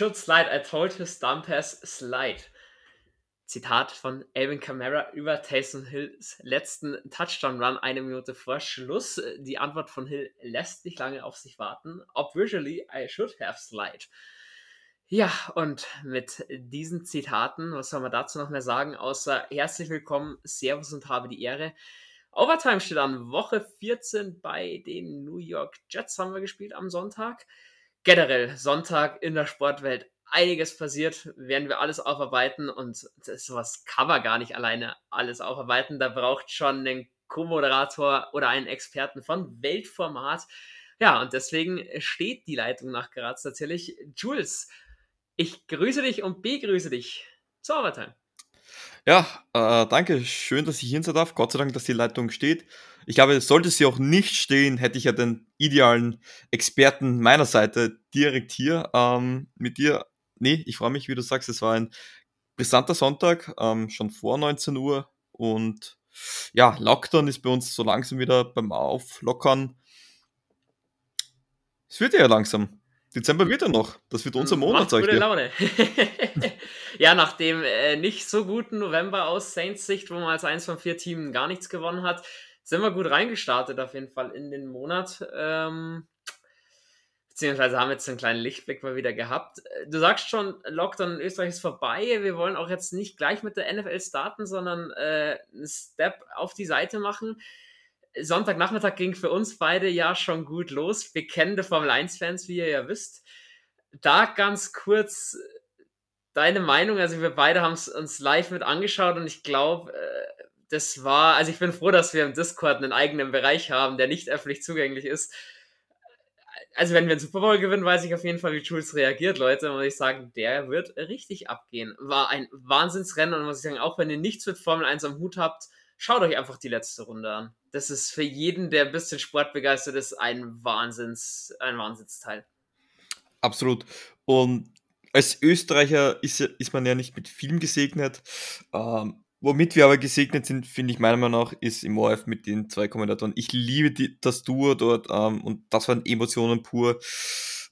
Should slide. I told his dumb ass slide. Zitat von Alvin Kamara über Taysom Hills letzten Touchdown-Run eine Minute vor Schluss. Die Antwort von Hill lässt nicht lange auf sich warten. Ob visually I should have slide. Ja, und mit diesen Zitaten, was soll man dazu noch mehr sagen, außer herzlich willkommen, Servus und habe die Ehre. Overtime steht an, Woche 14 bei den New York Jets haben wir gespielt am Sonntag. Generell Sonntag in der Sportwelt einiges passiert, werden wir alles aufarbeiten und sowas kann man gar nicht alleine alles aufarbeiten. Da braucht schon einen Co-Moderator oder einen Experten von Weltformat. Ja, und deswegen steht die Leitung nach Graz natürlich. Jules, ich grüße dich und begrüße dich zur Overtime. Ja, äh, danke. Schön, dass ich hier sein darf. Gott sei Dank, dass die Leitung steht. Ich glaube, sollte sie auch nicht stehen, hätte ich ja den idealen Experten meiner Seite direkt hier ähm, mit dir nee, ich freue mich, wie du sagst, es war ein brisanter Sonntag, ähm, schon vor 19 Uhr und ja, Lockdown ist bei uns so langsam wieder beim Auflockern. Es wird ja langsam. Dezember wird ja noch. Das wird unser Monat, Macht gute Laune. ja, nach dem äh, nicht so guten November aus Saints Sicht, wo man als eins von vier Teams gar nichts gewonnen hat, sind wir gut reingestartet auf jeden Fall in den Monat. Ähm, beziehungsweise haben jetzt einen kleinen Lichtblick mal wieder gehabt. Du sagst schon, Lockdown in Österreich ist vorbei. Wir wollen auch jetzt nicht gleich mit der NFL starten, sondern äh, einen Step auf die Seite machen. Sonntagnachmittag ging für uns beide ja schon gut los. Bekennende Formel 1-Fans, wie ihr ja wisst. Da ganz kurz deine Meinung. Also wir beide haben es uns live mit angeschaut und ich glaube, äh, das war, also ich bin froh, dass wir im Discord einen eigenen Bereich haben, der nicht öffentlich zugänglich ist also wenn wir einen Super Bowl gewinnen, weiß ich auf jeden Fall, wie Jules reagiert, Leute. Und ich sagen, der wird richtig abgehen. War ein Wahnsinnsrennen und muss ich sagen, auch wenn ihr nichts mit Formel 1 am Hut habt, schaut euch einfach die letzte Runde an. Das ist für jeden, der ein bisschen sportbegeistert ist, ein Wahnsinns, ein Wahnsinnsteil. Absolut. Und als Österreicher ist, ist man ja nicht mit Film gesegnet. Ähm, Womit wir aber gesegnet sind, finde ich meiner Meinung nach, ist im ORF mit den zwei Kommentatoren. Ich liebe die, das Duo dort ähm, und das waren Emotionen pur.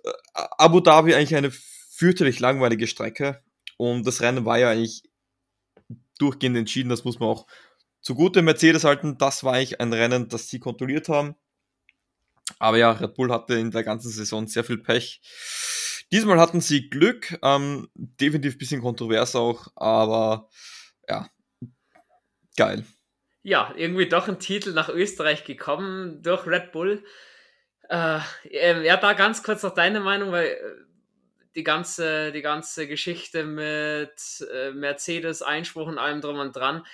Äh, Abu Dhabi eigentlich eine fürchterlich langweilige Strecke und das Rennen war ja eigentlich durchgehend entschieden. Das muss man auch zugute Mercedes halten. Das war eigentlich ein Rennen, das sie kontrolliert haben. Aber ja, Red Bull hatte in der ganzen Saison sehr viel Pech. Diesmal hatten sie Glück, ähm, definitiv ein bisschen kontrovers auch, aber ja, Geil. Ja, irgendwie doch ein Titel nach Österreich gekommen durch Red Bull. Äh, ähm, ja, da ganz kurz noch deine Meinung, weil äh, die ganze, die ganze Geschichte mit äh, Mercedes, Einspruch und allem drum und dran.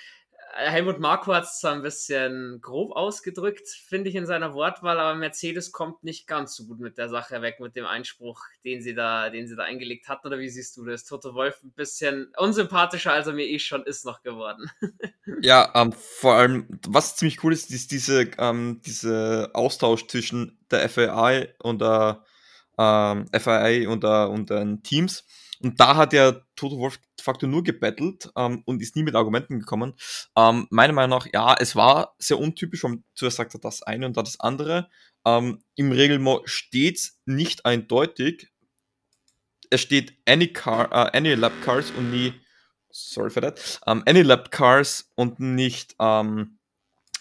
Helmut Marko hat es ein bisschen grob ausgedrückt, finde ich, in seiner Wortwahl, aber Mercedes kommt nicht ganz so gut mit der Sache weg, mit dem Einspruch, den sie da, den sie da eingelegt hatten. Oder wie siehst du das? Toto Wolf ein bisschen unsympathischer, als er mir eh schon ist, noch geworden. ja, ähm, vor allem, was ziemlich cool ist, ist diese, ähm, diese Austausch zwischen der FAI und der ähm, FIA und, und den Teams und da hat ja Toto Wolf de facto nur gebettelt ähm, und ist nie mit Argumenten gekommen. Ähm, meiner Meinung nach, ja, es war sehr untypisch, weil zuerst sagt er das eine und dann das andere. Ähm, Im Regelmo steht nicht eindeutig. Es steht any car, uh, any lap cars und nie, sorry for that, um, any lap cars und nicht um,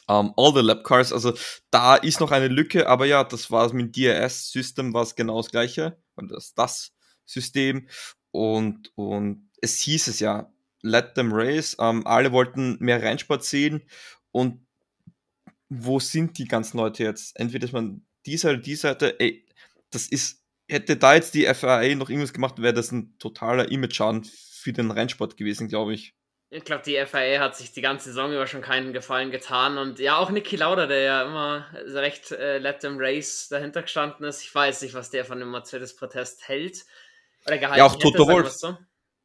um, all the lap cars. Also da ist noch eine Lücke, aber ja, das war mit DRS-System war es genau das gleiche, das, das System und, und es hieß es ja, let them race. Ähm, alle wollten mehr Rennsport sehen. Und wo sind die ganzen Leute jetzt? Entweder ist man die Seite, die Seite, ey, das ist, hätte da jetzt die FIA noch irgendwas gemacht, wäre das ein totaler Image-Schaden für den Rennsport gewesen, glaube ich. Ich glaube, die FIA hat sich die ganze Saison über schon keinen Gefallen getan. Und ja, auch Niki Lauda, der ja immer recht äh, Let Them Race dahinter gestanden ist. Ich weiß nicht, was der von dem Mercedes-Protest hält. Oder gehalten ja, auch hätte, Toto Wolf. So.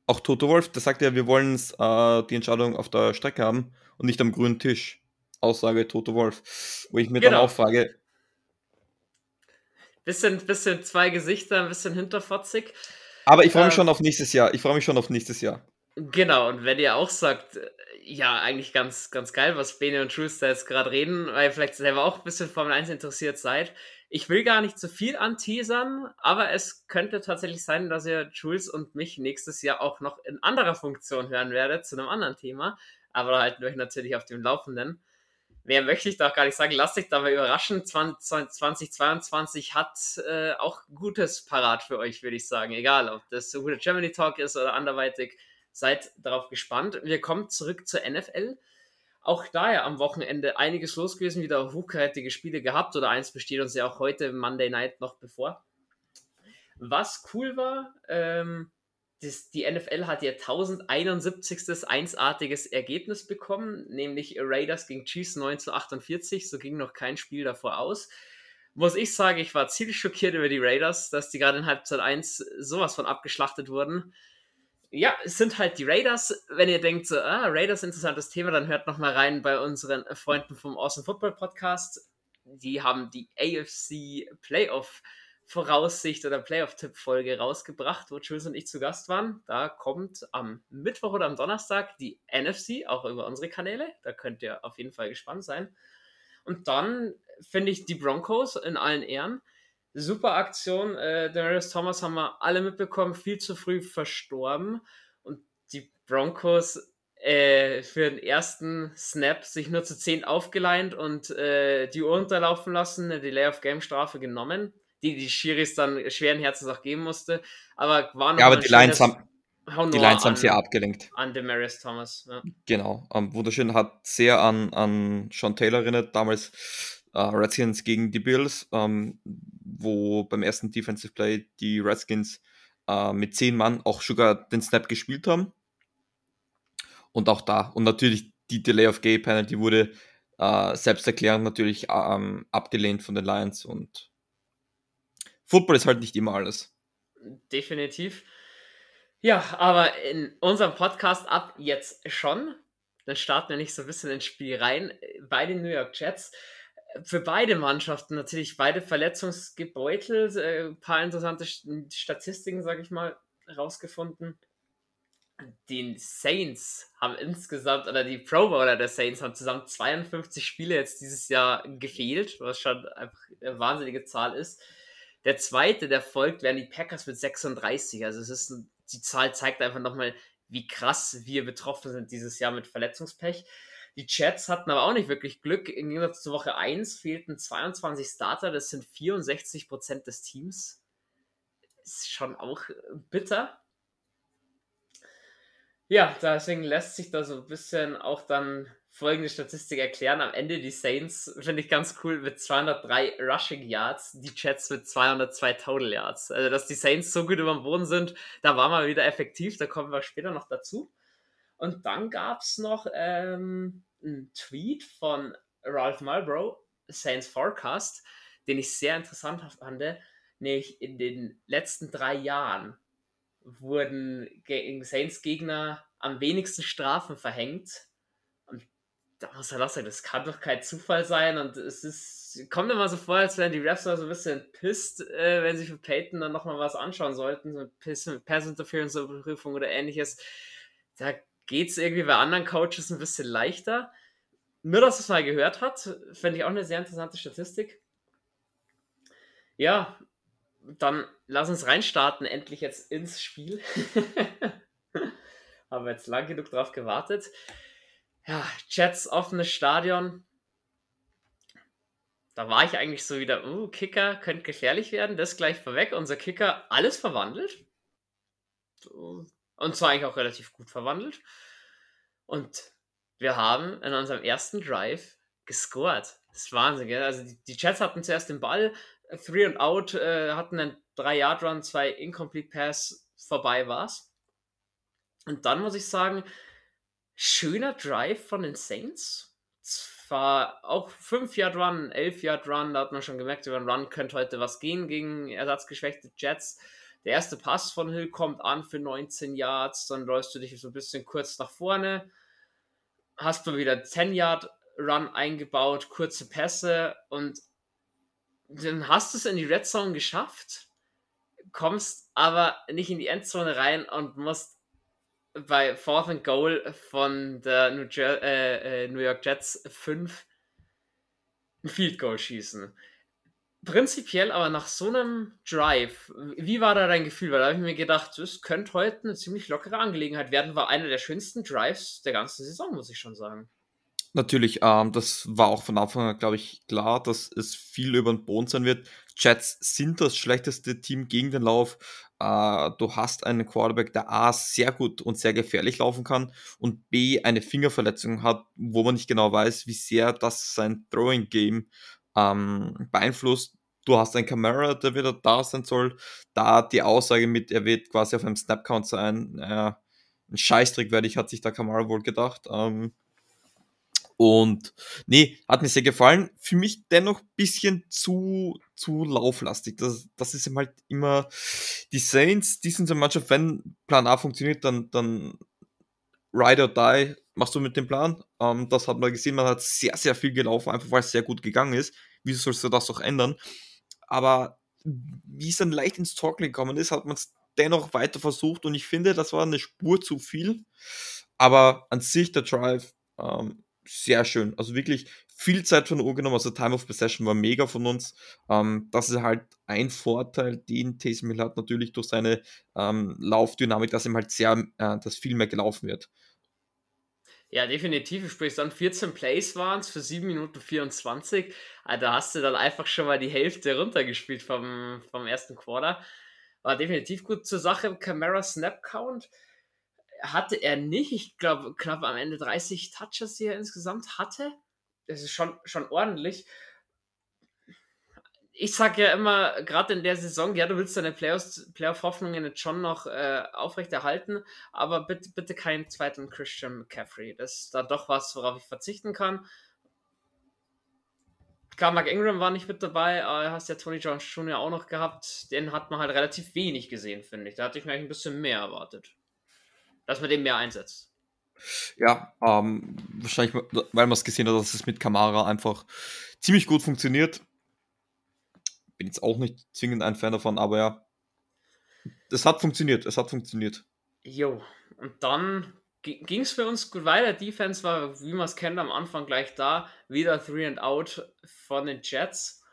Auch Toto Wolf, der sagt ja, wir wollen äh, die Entscheidung auf der Strecke haben und nicht am grünen Tisch. Aussage Toto Wolf. Wo ich mir genau. dann auch frage. Bisschen, bisschen zwei Gesichter, ein bisschen hinterfotzig. Aber ich freue mich ähm, schon auf nächstes Jahr. Ich freue mich schon auf nächstes Jahr. Genau, und wenn ihr auch sagt, ja, eigentlich ganz, ganz geil, was Bene und da jetzt gerade reden, weil ihr vielleicht selber auch ein bisschen Formel 1 interessiert seid, Ich will gar nicht zu viel anteasern, aber es könnte tatsächlich sein, dass ihr Jules und mich nächstes Jahr auch noch in anderer Funktion hören werdet, zu einem anderen Thema. Aber da halten wir euch natürlich auf dem Laufenden. Mehr möchte ich doch gar nicht sagen. Lasst euch dabei überraschen. 2022 hat äh, auch Gutes parat für euch, würde ich sagen. Egal, ob das so guter Germany Talk ist oder anderweitig. Seid darauf gespannt. Wir kommen zurück zur NFL. Auch da ja am Wochenende einiges los gewesen, wieder hochkarätige Spiele gehabt oder eins besteht uns ja auch heute Monday Night noch bevor. Was cool war, ähm, das, die NFL hat ihr 1071. einsartiges Ergebnis bekommen, nämlich Raiders gegen Chiefs 9 zu 48. So ging noch kein Spiel davor aus. Muss ich sagen, ich war ziemlich schockiert über die Raiders, dass die gerade in Halbzeit 1 sowas von abgeschlachtet wurden ja, es sind halt die Raiders. Wenn ihr denkt, so, ah, Raiders, interessantes Thema, dann hört nochmal rein bei unseren Freunden vom Awesome Football Podcast. Die haben die AFC Playoff Voraussicht oder Playoff-Tipp-Folge rausgebracht, wo Jules und ich zu Gast waren. Da kommt am Mittwoch oder am Donnerstag die NFC, auch über unsere Kanäle. Da könnt ihr auf jeden Fall gespannt sein. Und dann finde ich die Broncos in allen Ehren super Aktion. Äh, Darius Thomas haben wir alle mitbekommen, viel zu früh verstorben. Und die Broncos äh, für den ersten Snap sich nur zu 10 aufgeleint und äh, die Uhr unterlaufen lassen, eine Delay of Game Strafe genommen, die die Schiris dann schweren Herzens auch geben musste. Aber war noch Ja, aber die Lions haben. Die Lions haben sehr abgelenkt. An Demarius Thomas. Ja. Genau. Ähm, wunderschön. Hat sehr an, an Sean Taylor erinnert. Damals äh, Redskins gegen die Bills. Ähm, wo beim ersten Defensive Play die Redskins äh, mit zehn Mann auch sogar den Snap gespielt haben. Und auch da. Und natürlich die Delay of Game Penalty wurde äh, selbsterklärend natürlich ähm, abgelehnt von den Lions. Und Football ist halt nicht immer alles. Definitiv. Ja, aber in unserem Podcast ab jetzt schon. Dann starten wir nicht so ein bisschen ins Spiel rein. Bei den New York Jets für beide Mannschaften natürlich beide verletzungsgebeutelt. Äh, ein paar interessante Statistiken, sage ich mal, rausgefunden. Die Saints haben insgesamt, oder die Pro Bowler der Saints haben zusammen 52 Spiele jetzt dieses Jahr gefehlt, was schon einfach eine wahnsinnige Zahl ist. Der zweite, der folgt, wären die Packers mit 36. Also es ist, die Zahl zeigt einfach nochmal, wie krass wir betroffen sind dieses Jahr mit Verletzungspech. Die Jets hatten aber auch nicht wirklich Glück. Im Gegensatz zur Woche 1 fehlten 22 Starter, das sind 64 Prozent des Teams. Ist schon auch bitter. Ja, deswegen lässt sich da so ein bisschen auch dann folgende Statistik erklären. Am Ende die Saints finde ich ganz cool mit 203 Rushing Yards, die Jets mit 202 Total Yards. Also, dass die Saints so gut über dem Boden sind, da war mal wieder effektiv, da kommen wir später noch dazu. Und dann gab es noch ähm, einen Tweet von Ralph Marlborough, Saints Forecast, den ich sehr interessant fand. Nämlich in den letzten drei Jahren wurden Saints Gegner am wenigsten Strafen verhängt. Und da muss er auch sagen, das kann doch kein Zufall sein. Und es ist, kommt immer so vor, als wären die Refs so ein bisschen pisst, äh, wenn sie für Peyton dann nochmal was anschauen sollten, so Pass Interference Prüfung oder ähnliches. Da geht es irgendwie bei anderen Coaches ein bisschen leichter. Nur, dass es mal gehört hat, fände ich auch eine sehr interessante Statistik. Ja, dann lass uns reinstarten, endlich jetzt ins Spiel. Haben wir jetzt lang genug drauf gewartet. Ja, Jets offenes Stadion. Da war ich eigentlich so wieder, uh, Kicker könnte gefährlich werden. Das gleich vorweg. Unser Kicker alles verwandelt. Und zwar eigentlich auch relativ gut verwandelt. Und wir haben in unserem ersten Drive gescored. Das ist Wahnsinn, gell? Also die, die Jets hatten zuerst den Ball, Three and Out, äh, hatten einen 3-Yard-Run, zwei Incomplete Pass, vorbei war's. Und dann muss ich sagen, schöner Drive von den Saints. Zwar auch 5-Yard-Run, 11-Yard-Run, da hat man schon gemerkt, über den Run könnte heute was gehen gegen ersatzgeschwächte Jets. Der erste Pass von Hill kommt an für 19 Yards, dann läufst du dich so ein bisschen kurz nach vorne, hast du wieder 10 Yard Run eingebaut, kurze Pässe und dann hast du es in die Red Zone geschafft, kommst aber nicht in die Endzone rein und musst bei Fourth and Goal von der New, äh, äh, New York Jets 5 ein Field Goal schießen prinzipiell, aber nach so einem Drive, wie war da dein Gefühl? Weil da habe ich mir gedacht, das könnte heute eine ziemlich lockere Angelegenheit werden. War einer der schönsten Drives der ganzen Saison, muss ich schon sagen. Natürlich, ähm, das war auch von Anfang an, glaube ich, klar, dass es viel über den Boden sein wird. Jets sind das schlechteste Team gegen den Lauf. Äh, du hast einen Quarterback, der A sehr gut und sehr gefährlich laufen kann und B eine Fingerverletzung hat, wo man nicht genau weiß, wie sehr das sein Throwing Game ähm, beeinflusst. Du hast einen Camera, der wieder da sein soll. Da die Aussage mit, er wird quasi auf einem Snap-Count sein. Äh, ein Scheißtrick werde ich, hat sich der Camara wohl gedacht. Ähm, und nee, hat mir sehr gefallen. Für mich dennoch ein bisschen zu, zu lauflastig. Das, das ist halt immer die Saints, die sind so Mannschaft, wenn Plan A funktioniert, dann, dann Ride or Die machst du mit dem Plan. Ähm, das hat man gesehen, man hat sehr, sehr viel gelaufen, einfach weil es sehr gut gegangen ist. Wieso sollst du das auch ändern? Aber wie es dann leicht ins Talking gekommen ist, hat man es dennoch weiter versucht und ich finde, das war eine Spur zu viel. Aber an sich der Drive ähm, sehr schön. Also wirklich viel Zeit von der Uhr genommen. Also Time of Possession war mega von uns. Ähm, das ist halt ein Vorteil, den Taysom Hill hat, natürlich durch seine ähm, Laufdynamik, dass ihm halt sehr, äh, dass viel mehr gelaufen wird. Ja, definitiv. Sprich, dann 14 Plays waren es für 7 Minuten 24. Also, da hast du dann einfach schon mal die Hälfte runtergespielt vom, vom ersten Quarter. War definitiv gut zur Sache. Camera Snap Count hatte er nicht. Ich glaube, knapp am Ende 30 Touches, die er insgesamt hatte. Das ist schon, schon ordentlich. Ich sage ja immer, gerade in der Saison, ja, du willst deine Playoff-Hoffnungen jetzt schon noch äh, aufrechterhalten, aber bitte, bitte keinen zweiten Christian McCaffrey. Das ist da doch was, worauf ich verzichten kann. Klar, Mark Ingram war nicht mit dabei, aber du hast ja Tony Jones Jr. auch noch gehabt. Den hat man halt relativ wenig gesehen, finde ich. Da hatte ich mir eigentlich ein bisschen mehr erwartet dass man den mehr einsetzt. Ja, ähm, wahrscheinlich, weil man es gesehen hat, dass es mit Kamara einfach ziemlich gut funktioniert. Bin jetzt auch nicht zwingend ein Fan davon, aber ja, es hat funktioniert, es hat funktioniert. Jo, und dann ging es für uns gut weiter. Defense war, wie man es kennt, am Anfang gleich da. Wieder Three and Out von den Jets.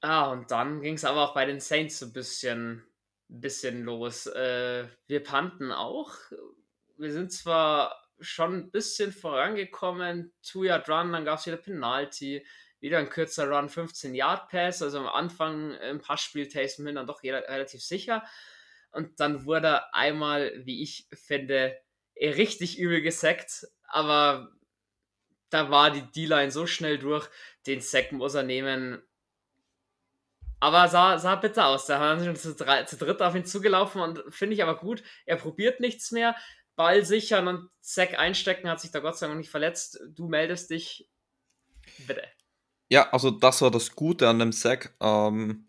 Ah, und dann ging es aber auch bei den Saints so ein bisschen bisschen los. Äh, wir panten auch. Wir sind zwar schon ein bisschen vorangekommen, Two-Yard-Run, dann gab es wieder Penalty, wieder ein kürzer Run, 15-Yard-Pass, also am Anfang im Passspiel Taysom Hill dann doch relativ sicher. Und dann wurde einmal, wie ich finde, richtig übel gesackt, aber da war die D-Line so schnell durch, den Sack muss er nehmen. Aber sah, sah bitter aus. Da haben sie schon zu, drei, zu dritt auf ihn zugelaufen und finde ich aber gut. Er probiert nichts mehr. Ball sichern und Zack einstecken, hat sich da Gott sei Dank nicht verletzt. Du meldest dich. Bitte. Ja, also das war das Gute an dem Sack. Ähm,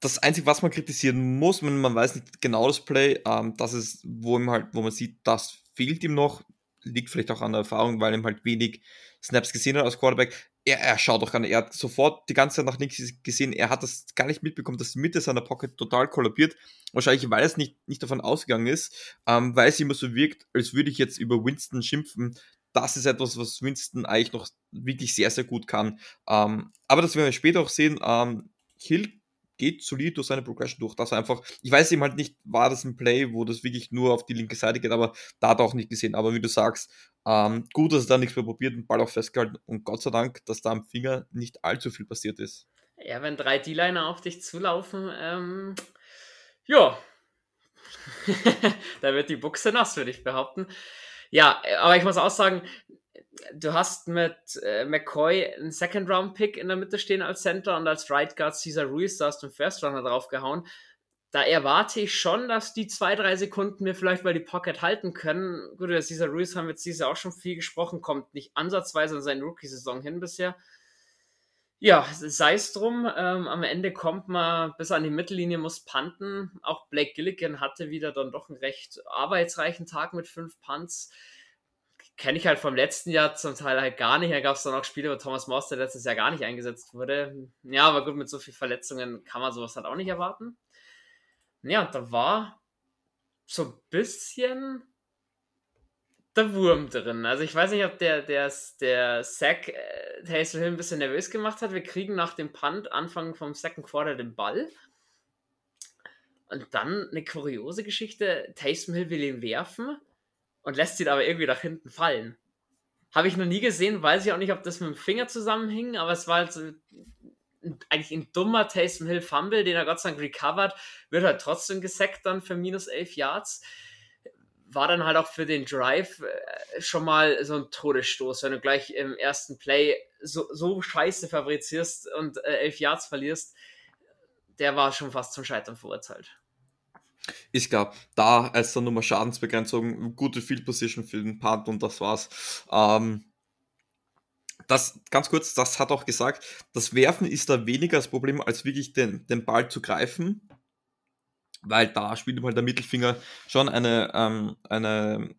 das Einzige, was man kritisieren muss, wenn man weiß nicht genau das Play, ähm, das ist, wo, ihm halt, wo man sieht, das fehlt ihm noch, liegt vielleicht auch an der Erfahrung, weil ihm halt wenig Snaps gesehen hat als Quarterback er, er schaut doch gar nicht. Er hat sofort die ganze Zeit nach nichts gesehen. Er hat das gar nicht mitbekommen, dass die Mitte seiner Pocket total kollabiert. Wahrscheinlich, weil es nicht, nicht davon ausgegangen ist, ähm, weil es immer so wirkt, als würde ich jetzt über Winston schimpfen. Das ist etwas, was Winston eigentlich noch wirklich sehr, sehr gut kann. Ähm, aber das werden wir später auch sehen. Ähm, Hill geht solid durch seine Progression durch. Das einfach, ich weiß eben halt nicht, war das ein Play, wo das wirklich nur auf die linke Seite geht, aber da hat er auch nicht gesehen. Aber wie du sagst, ähm, gut, dass er da nichts mehr probiert, den Ball auch festgehalten und Gott sei Dank, dass da am Finger nicht allzu viel passiert ist. Ja, wenn drei D-Liner auf dich zulaufen, ähm, ja, da wird die Buchse nass, würde ich behaupten. Ja, aber ich muss auch sagen, du hast mit äh, McCoy einen Second-Round-Pick in der Mitte stehen als Center und als Right Guard Caesar Ruiz, da hast du einen First-Runner draufgehauen. Da erwarte ich schon, dass die zwei, drei Sekunden mir vielleicht mal die Pocket halten können. Gut, über Caesar Ruiz haben wir jetzt dieses Jahr auch schon viel gesprochen, kommt nicht ansatzweise in seine Rookie-Saison hin bisher. Ja, sei es drum. Ähm, am Ende kommt man bis an die Mittellinie, muss panten. Auch Blake Gilligan hatte wieder dann doch einen recht arbeitsreichen Tag mit fünf Punts kenne ich halt vom letzten Jahr zum Teil halt gar nicht. Da gab es dann auch Spiele, wo Thomas Morse der letztes Jahr gar nicht eingesetzt wurde. Ja, aber gut, mit so vielen Verletzungen kann man sowas halt auch nicht erwarten. Ja, da war so ein bisschen der Wurm drin. Also ich weiß nicht, ob der, der, der Sack äh, Hill ein bisschen nervös gemacht hat. Wir kriegen nach dem Punt Anfang vom Second Quarter den Ball. Und dann eine kuriose Geschichte. Taysom Hill will ihn werfen und lässt ihn aber irgendwie nach hinten fallen. Habe ich noch nie gesehen, weiß ich auch nicht, ob das mit dem Finger zusammenhing, aber es war halt so eigentlich ein dummer Taysom Hill Fumble, den er Gott sei Dank recovered, wird halt trotzdem gesackt dann für minus 11 Yards. War dann halt auch für den Drive äh, schon mal so ein Todesstoß, wenn du gleich im ersten Play so, so scheiße fabrizierst und äh, 11 Yards verlierst. Der war schon fast zum Scheitern verurteilt. Ich glaube, da als dann Nummer Schadensbegrenzung, gute Field Position für den Punt und das war's. Ähm, das, ganz kurz, das hat auch gesagt, das Werfen ist da weniger das Problem, als wirklich den, den Ball zu greifen, weil da spielt mal der Mittelfinger schon eine, ähm, eine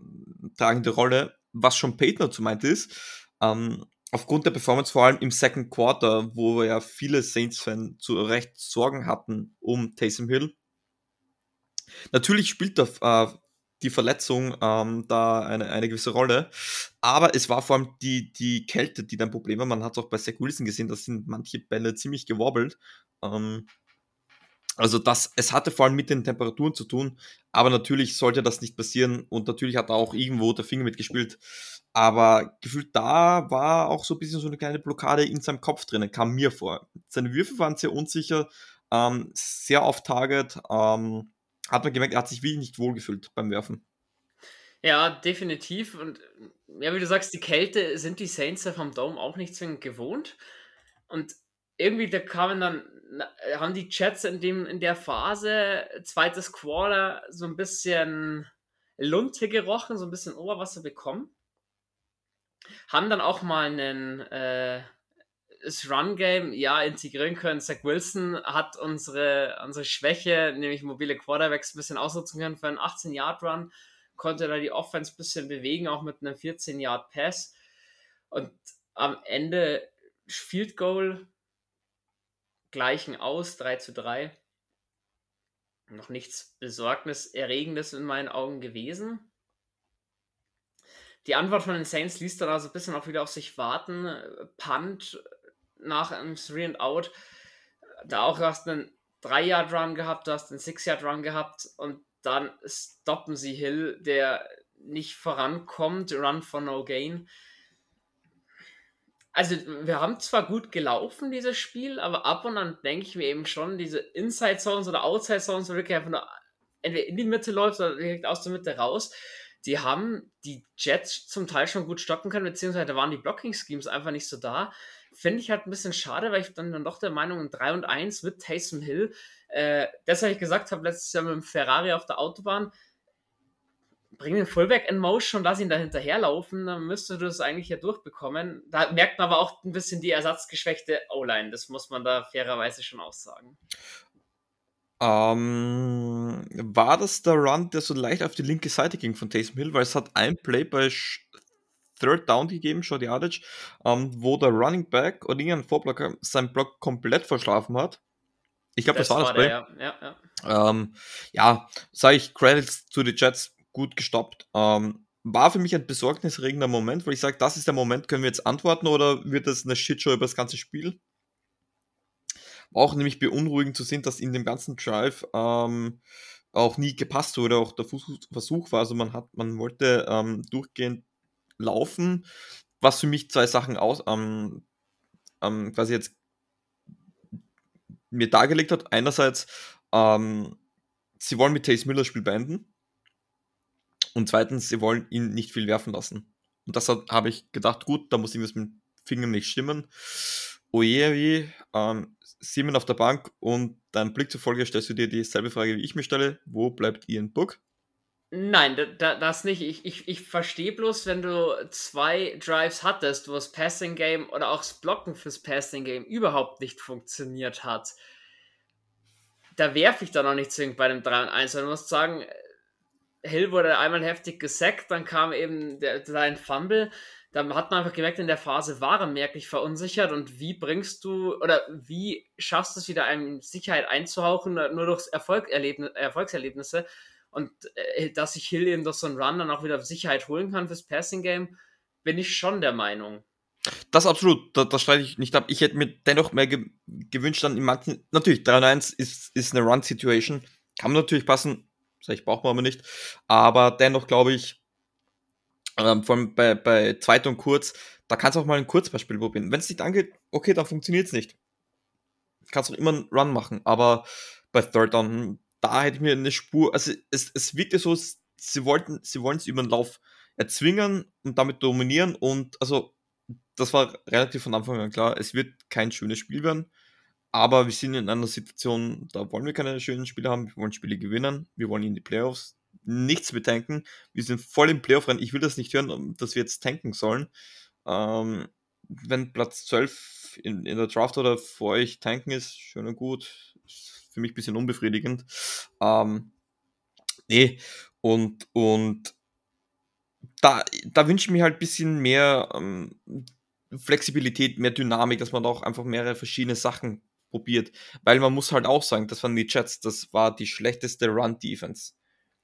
tragende Rolle, was schon Peyton dazu meint ist. Ähm, aufgrund der Performance vor allem im Second Quarter, wo ja viele Saints-Fans zu Recht Sorgen hatten um Taysom Hill. Natürlich spielt da äh, die Verletzung ähm, da eine, eine gewisse Rolle. Aber es war vor allem die, die Kälte, die dein Problem war. Man hat es auch bei Zach Wilson gesehen, da sind manche Bälle ziemlich gewobbelt. Ähm, also das, es hatte vor allem mit den Temperaturen zu tun, aber natürlich sollte das nicht passieren und natürlich hat auch irgendwo der Finger mitgespielt. Aber gefühlt da war auch so ein bisschen so eine kleine Blockade in seinem Kopf drinnen, kam mir vor. Seine Würfe waren sehr unsicher, ähm, sehr off Target. Ähm, hat man gemerkt, er hat sich wirklich nicht wohlgefühlt beim Werfen. Ja, definitiv. Und ja, wie du sagst, die Kälte sind die Saints vom Dome auch nicht zwingend gewohnt. Und irgendwie, da kamen dann, haben die Jets in, dem, in der Phase, zweites Quarter, so ein bisschen Lunte gerochen, so ein bisschen Oberwasser bekommen. Haben dann auch mal einen, äh, das Run-Game ja integrieren können. Zach Wilson hat unsere, unsere Schwäche, nämlich mobile Quarterbacks, ein bisschen ausnutzen können für einen 18-Yard-Run. Konnte da die Offense ein bisschen bewegen, auch mit einem 14-Yard-Pass. Und am Ende Field Goal gleichen aus, 3 zu 3. Noch nichts Besorgniserregendes in meinen Augen gewesen. Die Antwort von den Saints ließ dann also ein bisschen auch wieder auf sich warten. Punt nach einem Three and Out da auch erst einen 3-Yard-Run gehabt, du hast einen 6-Yard-Run gehabt und dann stoppen sie Hill, der nicht vorankommt, Run for No Gain. Also, wir haben zwar gut gelaufen, dieses Spiel, aber ab und an denke ich mir eben schon, diese Inside Zones oder Outside Zones, wo wirklich einfach nur entweder in die Mitte läuft oder direkt aus der Mitte raus, die haben die Jets zum Teil schon gut stoppen können, beziehungsweise waren die Blocking Schemes einfach nicht so da. Finde ich halt ein bisschen schade, weil ich dann, dann doch der Meinung bin, 3 und 1 mit Taysom Hill. Äh, das, was ich gesagt habe letztes Jahr mit dem Ferrari auf der Autobahn, bring den Fullback in Motion, lass ihn da hinterherlaufen, dann müsste du das eigentlich ja durchbekommen. Da merkt man aber auch ein bisschen die ersatzgeschwächte O-Line, das muss man da fairerweise schon aussagen. Ähm, war das der Run, der so leicht auf die linke Seite ging von Taysom Hill? Weil es hat ein Play bei Third Down gegeben, Short Yardage, ähm, wo der Running Back oder irgendein Vorblocker seinen Block komplett verschlafen hat. Ich glaube, das, das, war das Play. Ja, ja, ja. Ähm, ja sage ich Credits zu den Jets, gut gestoppt. Ähm, war für mich ein besorgniserregender Moment, weil ich sage, das ist der Moment, können wir jetzt antworten oder wird das eine Shitshow über das ganze Spiel? War auch nämlich beunruhigend zu sehen, dass in dem ganzen Drive ähm, auch nie gepasst wurde, auch der Versuch war. Also man hat, man wollte ähm, durchgehend laufen, was für mich zwei Sachen aus, ähm, ähm, quasi jetzt mir dargelegt hat. Einerseits, ähm, sie wollen mit Taze Miller Spiel beenden und zweitens, sie wollen ihn nicht viel werfen lassen. Und das habe ich gedacht, gut, da muss irgendwas mit dem Finger nicht stimmen. Oje, ähm, Simon auf der Bank und dein Blick zufolge stellst du dir dieselbe Frage, wie ich mir stelle. Wo bleibt Ian Book? Nein, da, das nicht. Ich, ich, ich verstehe bloß, wenn du zwei Drives hattest, wo das Passing Game oder auch das Blocken fürs Passing Game überhaupt nicht funktioniert hat. Da werfe ich da noch nicht zwingend bei dem 3 und 1. Du musst sagen, Hill wurde einmal heftig gesackt, dann kam eben der, sein Fumble. Da hat man einfach gemerkt, in der Phase war er merklich verunsichert. Und wie bringst du oder wie schaffst du es wieder, einem Sicherheit einzuhauchen, nur durch Erfolg Erfolgserlebnisse? Und äh, dass sich Hill eben durch so einen Run dann auch wieder Sicherheit holen kann fürs Passing Game, bin ich schon der Meinung. Das absolut, da, da streite ich nicht ab. Ich hätte mir dennoch mehr ge gewünscht, dann in manchen, natürlich, 3-1 ist, ist eine Run-Situation, kann natürlich passen, ich, braucht man aber nicht, aber dennoch glaube ich, ähm, vor allem bei, bei zweit und kurz, da kannst du auch mal ein Kurzbeispiel probieren. Wenn es nicht angeht, okay, dann funktioniert es nicht. Kannst auch immer einen Run machen, aber bei Third Down, da hätte ich mir eine Spur, also es, es wirkte so, sie wollten, sie wollen es über den Lauf erzwingen und damit dominieren und also das war relativ von Anfang an klar, es wird kein schönes Spiel werden, aber wir sind in einer Situation, da wollen wir keine schönen Spiele haben, wir wollen Spiele gewinnen, wir wollen in die Playoffs, nichts bedenken, wir sind voll im Playoff-Rennen, ich will das nicht hören, dass wir jetzt tanken sollen. Ähm, wenn Platz 12 in, in der Draft oder vor euch tanken ist, schön und gut, für mich ein bisschen unbefriedigend. Ähm, nee, und, und da, da wünsche ich mir halt ein bisschen mehr ähm, Flexibilität, mehr Dynamik, dass man auch einfach mehrere verschiedene Sachen probiert. Weil man muss halt auch sagen, das waren die Jets, das war die schlechteste Run-Defense.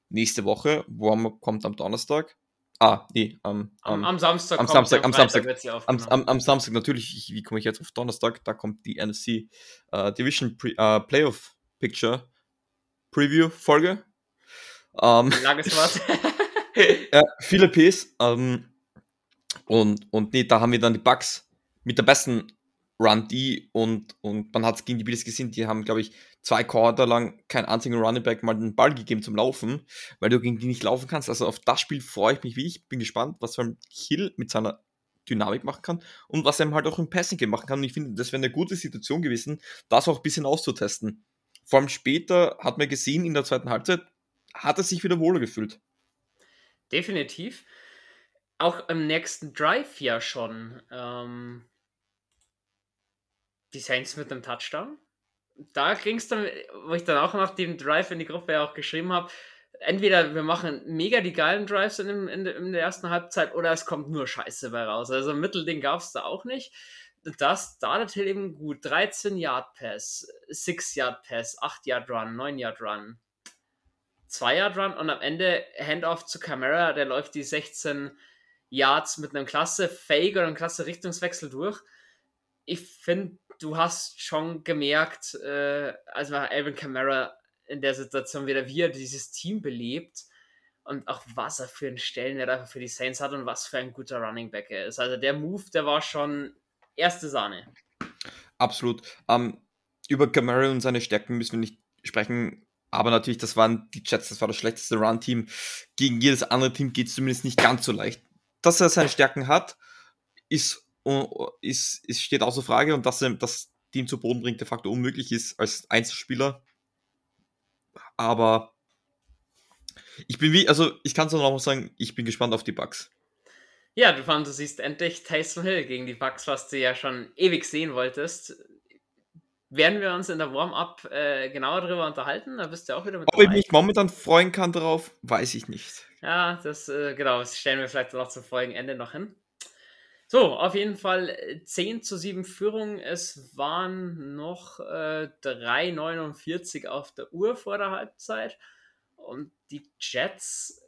Nächste Woche, wo kommt am Donnerstag? Ah, nee, am, am, am Samstag. Am Samstag, am Samstag, am, am, am, Samstag natürlich, ich, wie komme ich jetzt auf Donnerstag? Da kommt die NFC uh, Division Pre, uh, Playoff Picture Preview Folge. Ähm, Langes Wort. ja, viele Ps. Ähm, und, und nee, da haben wir dann die Bugs mit der besten Run D und, und man hat es gegen die Bills gesehen, die haben, glaube ich, zwei Quarter lang kein einzigen Running Back mal den Ball gegeben zum Laufen, weil du gegen die nicht laufen kannst. Also auf das Spiel freue ich mich wie ich bin gespannt, was vor Hill mit seiner Dynamik machen kann und was er halt auch im Passing Game machen kann. Und ich finde, das wäre eine gute Situation gewesen, das auch ein bisschen auszutesten. Vor allem später hat man gesehen, in der zweiten Halbzeit hat er sich wieder wohler gefühlt. Definitiv. Auch im nächsten Drive ja schon. Ähm, die Saints mit einem Touchdown da ging es dann, wo ich dann auch nach dem Drive in die Gruppe auch geschrieben habe, entweder wir machen mega die geilen Drives in, dem, in, de, in der ersten Halbzeit oder es kommt nur Scheiße bei raus. Also ein Mittelding gab es da auch nicht. Das startet Hill eben gut. 13 Yard Pass, 6 Yard Pass, 8 Yard Run, 9 Yard Run, 2 Yard Run und am Ende Handoff zu Camara, der läuft die 16 Yards mit einem klasse Fake oder einem klasse Richtungswechsel durch. Ich finde, du hast schon gemerkt, äh, also Alvin Kamara in der Situation wieder, wie er dieses Team belebt und auch was er für einen Stellenwert für die Saints hat und was für ein guter Running Back er ist. Also der Move, der war schon erste Sahne. Absolut. Um, über Kamara und seine Stärken müssen wir nicht sprechen. Aber natürlich, das waren die Jets, das war das schlechteste Run-Team. Gegen jedes andere Team geht es zumindest nicht ganz so leicht. Dass er seine Stärken hat, ist ist, ist, steht außer Frage und dass er das Team zu Boden bringt, de facto unmöglich ist als Einzelspieler. Aber ich bin wie, also ich kann es noch mal sagen, ich bin gespannt auf die Bugs. Ja, du fandest, du siehst endlich Tyson Hill gegen die Bugs, was du ja schon ewig sehen wolltest. Werden wir uns in der Warm-Up äh, genauer darüber unterhalten? Da bist du auch wieder mit Ob dabei. ich mich momentan freuen kann darauf, weiß ich nicht. Ja, das, äh, genau, das stellen wir vielleicht noch zum Folgenende noch hin. So, auf jeden Fall 10 äh, zu 7 Führung. Es waren noch äh, 3,49 auf der Uhr vor der Halbzeit. Und die Jets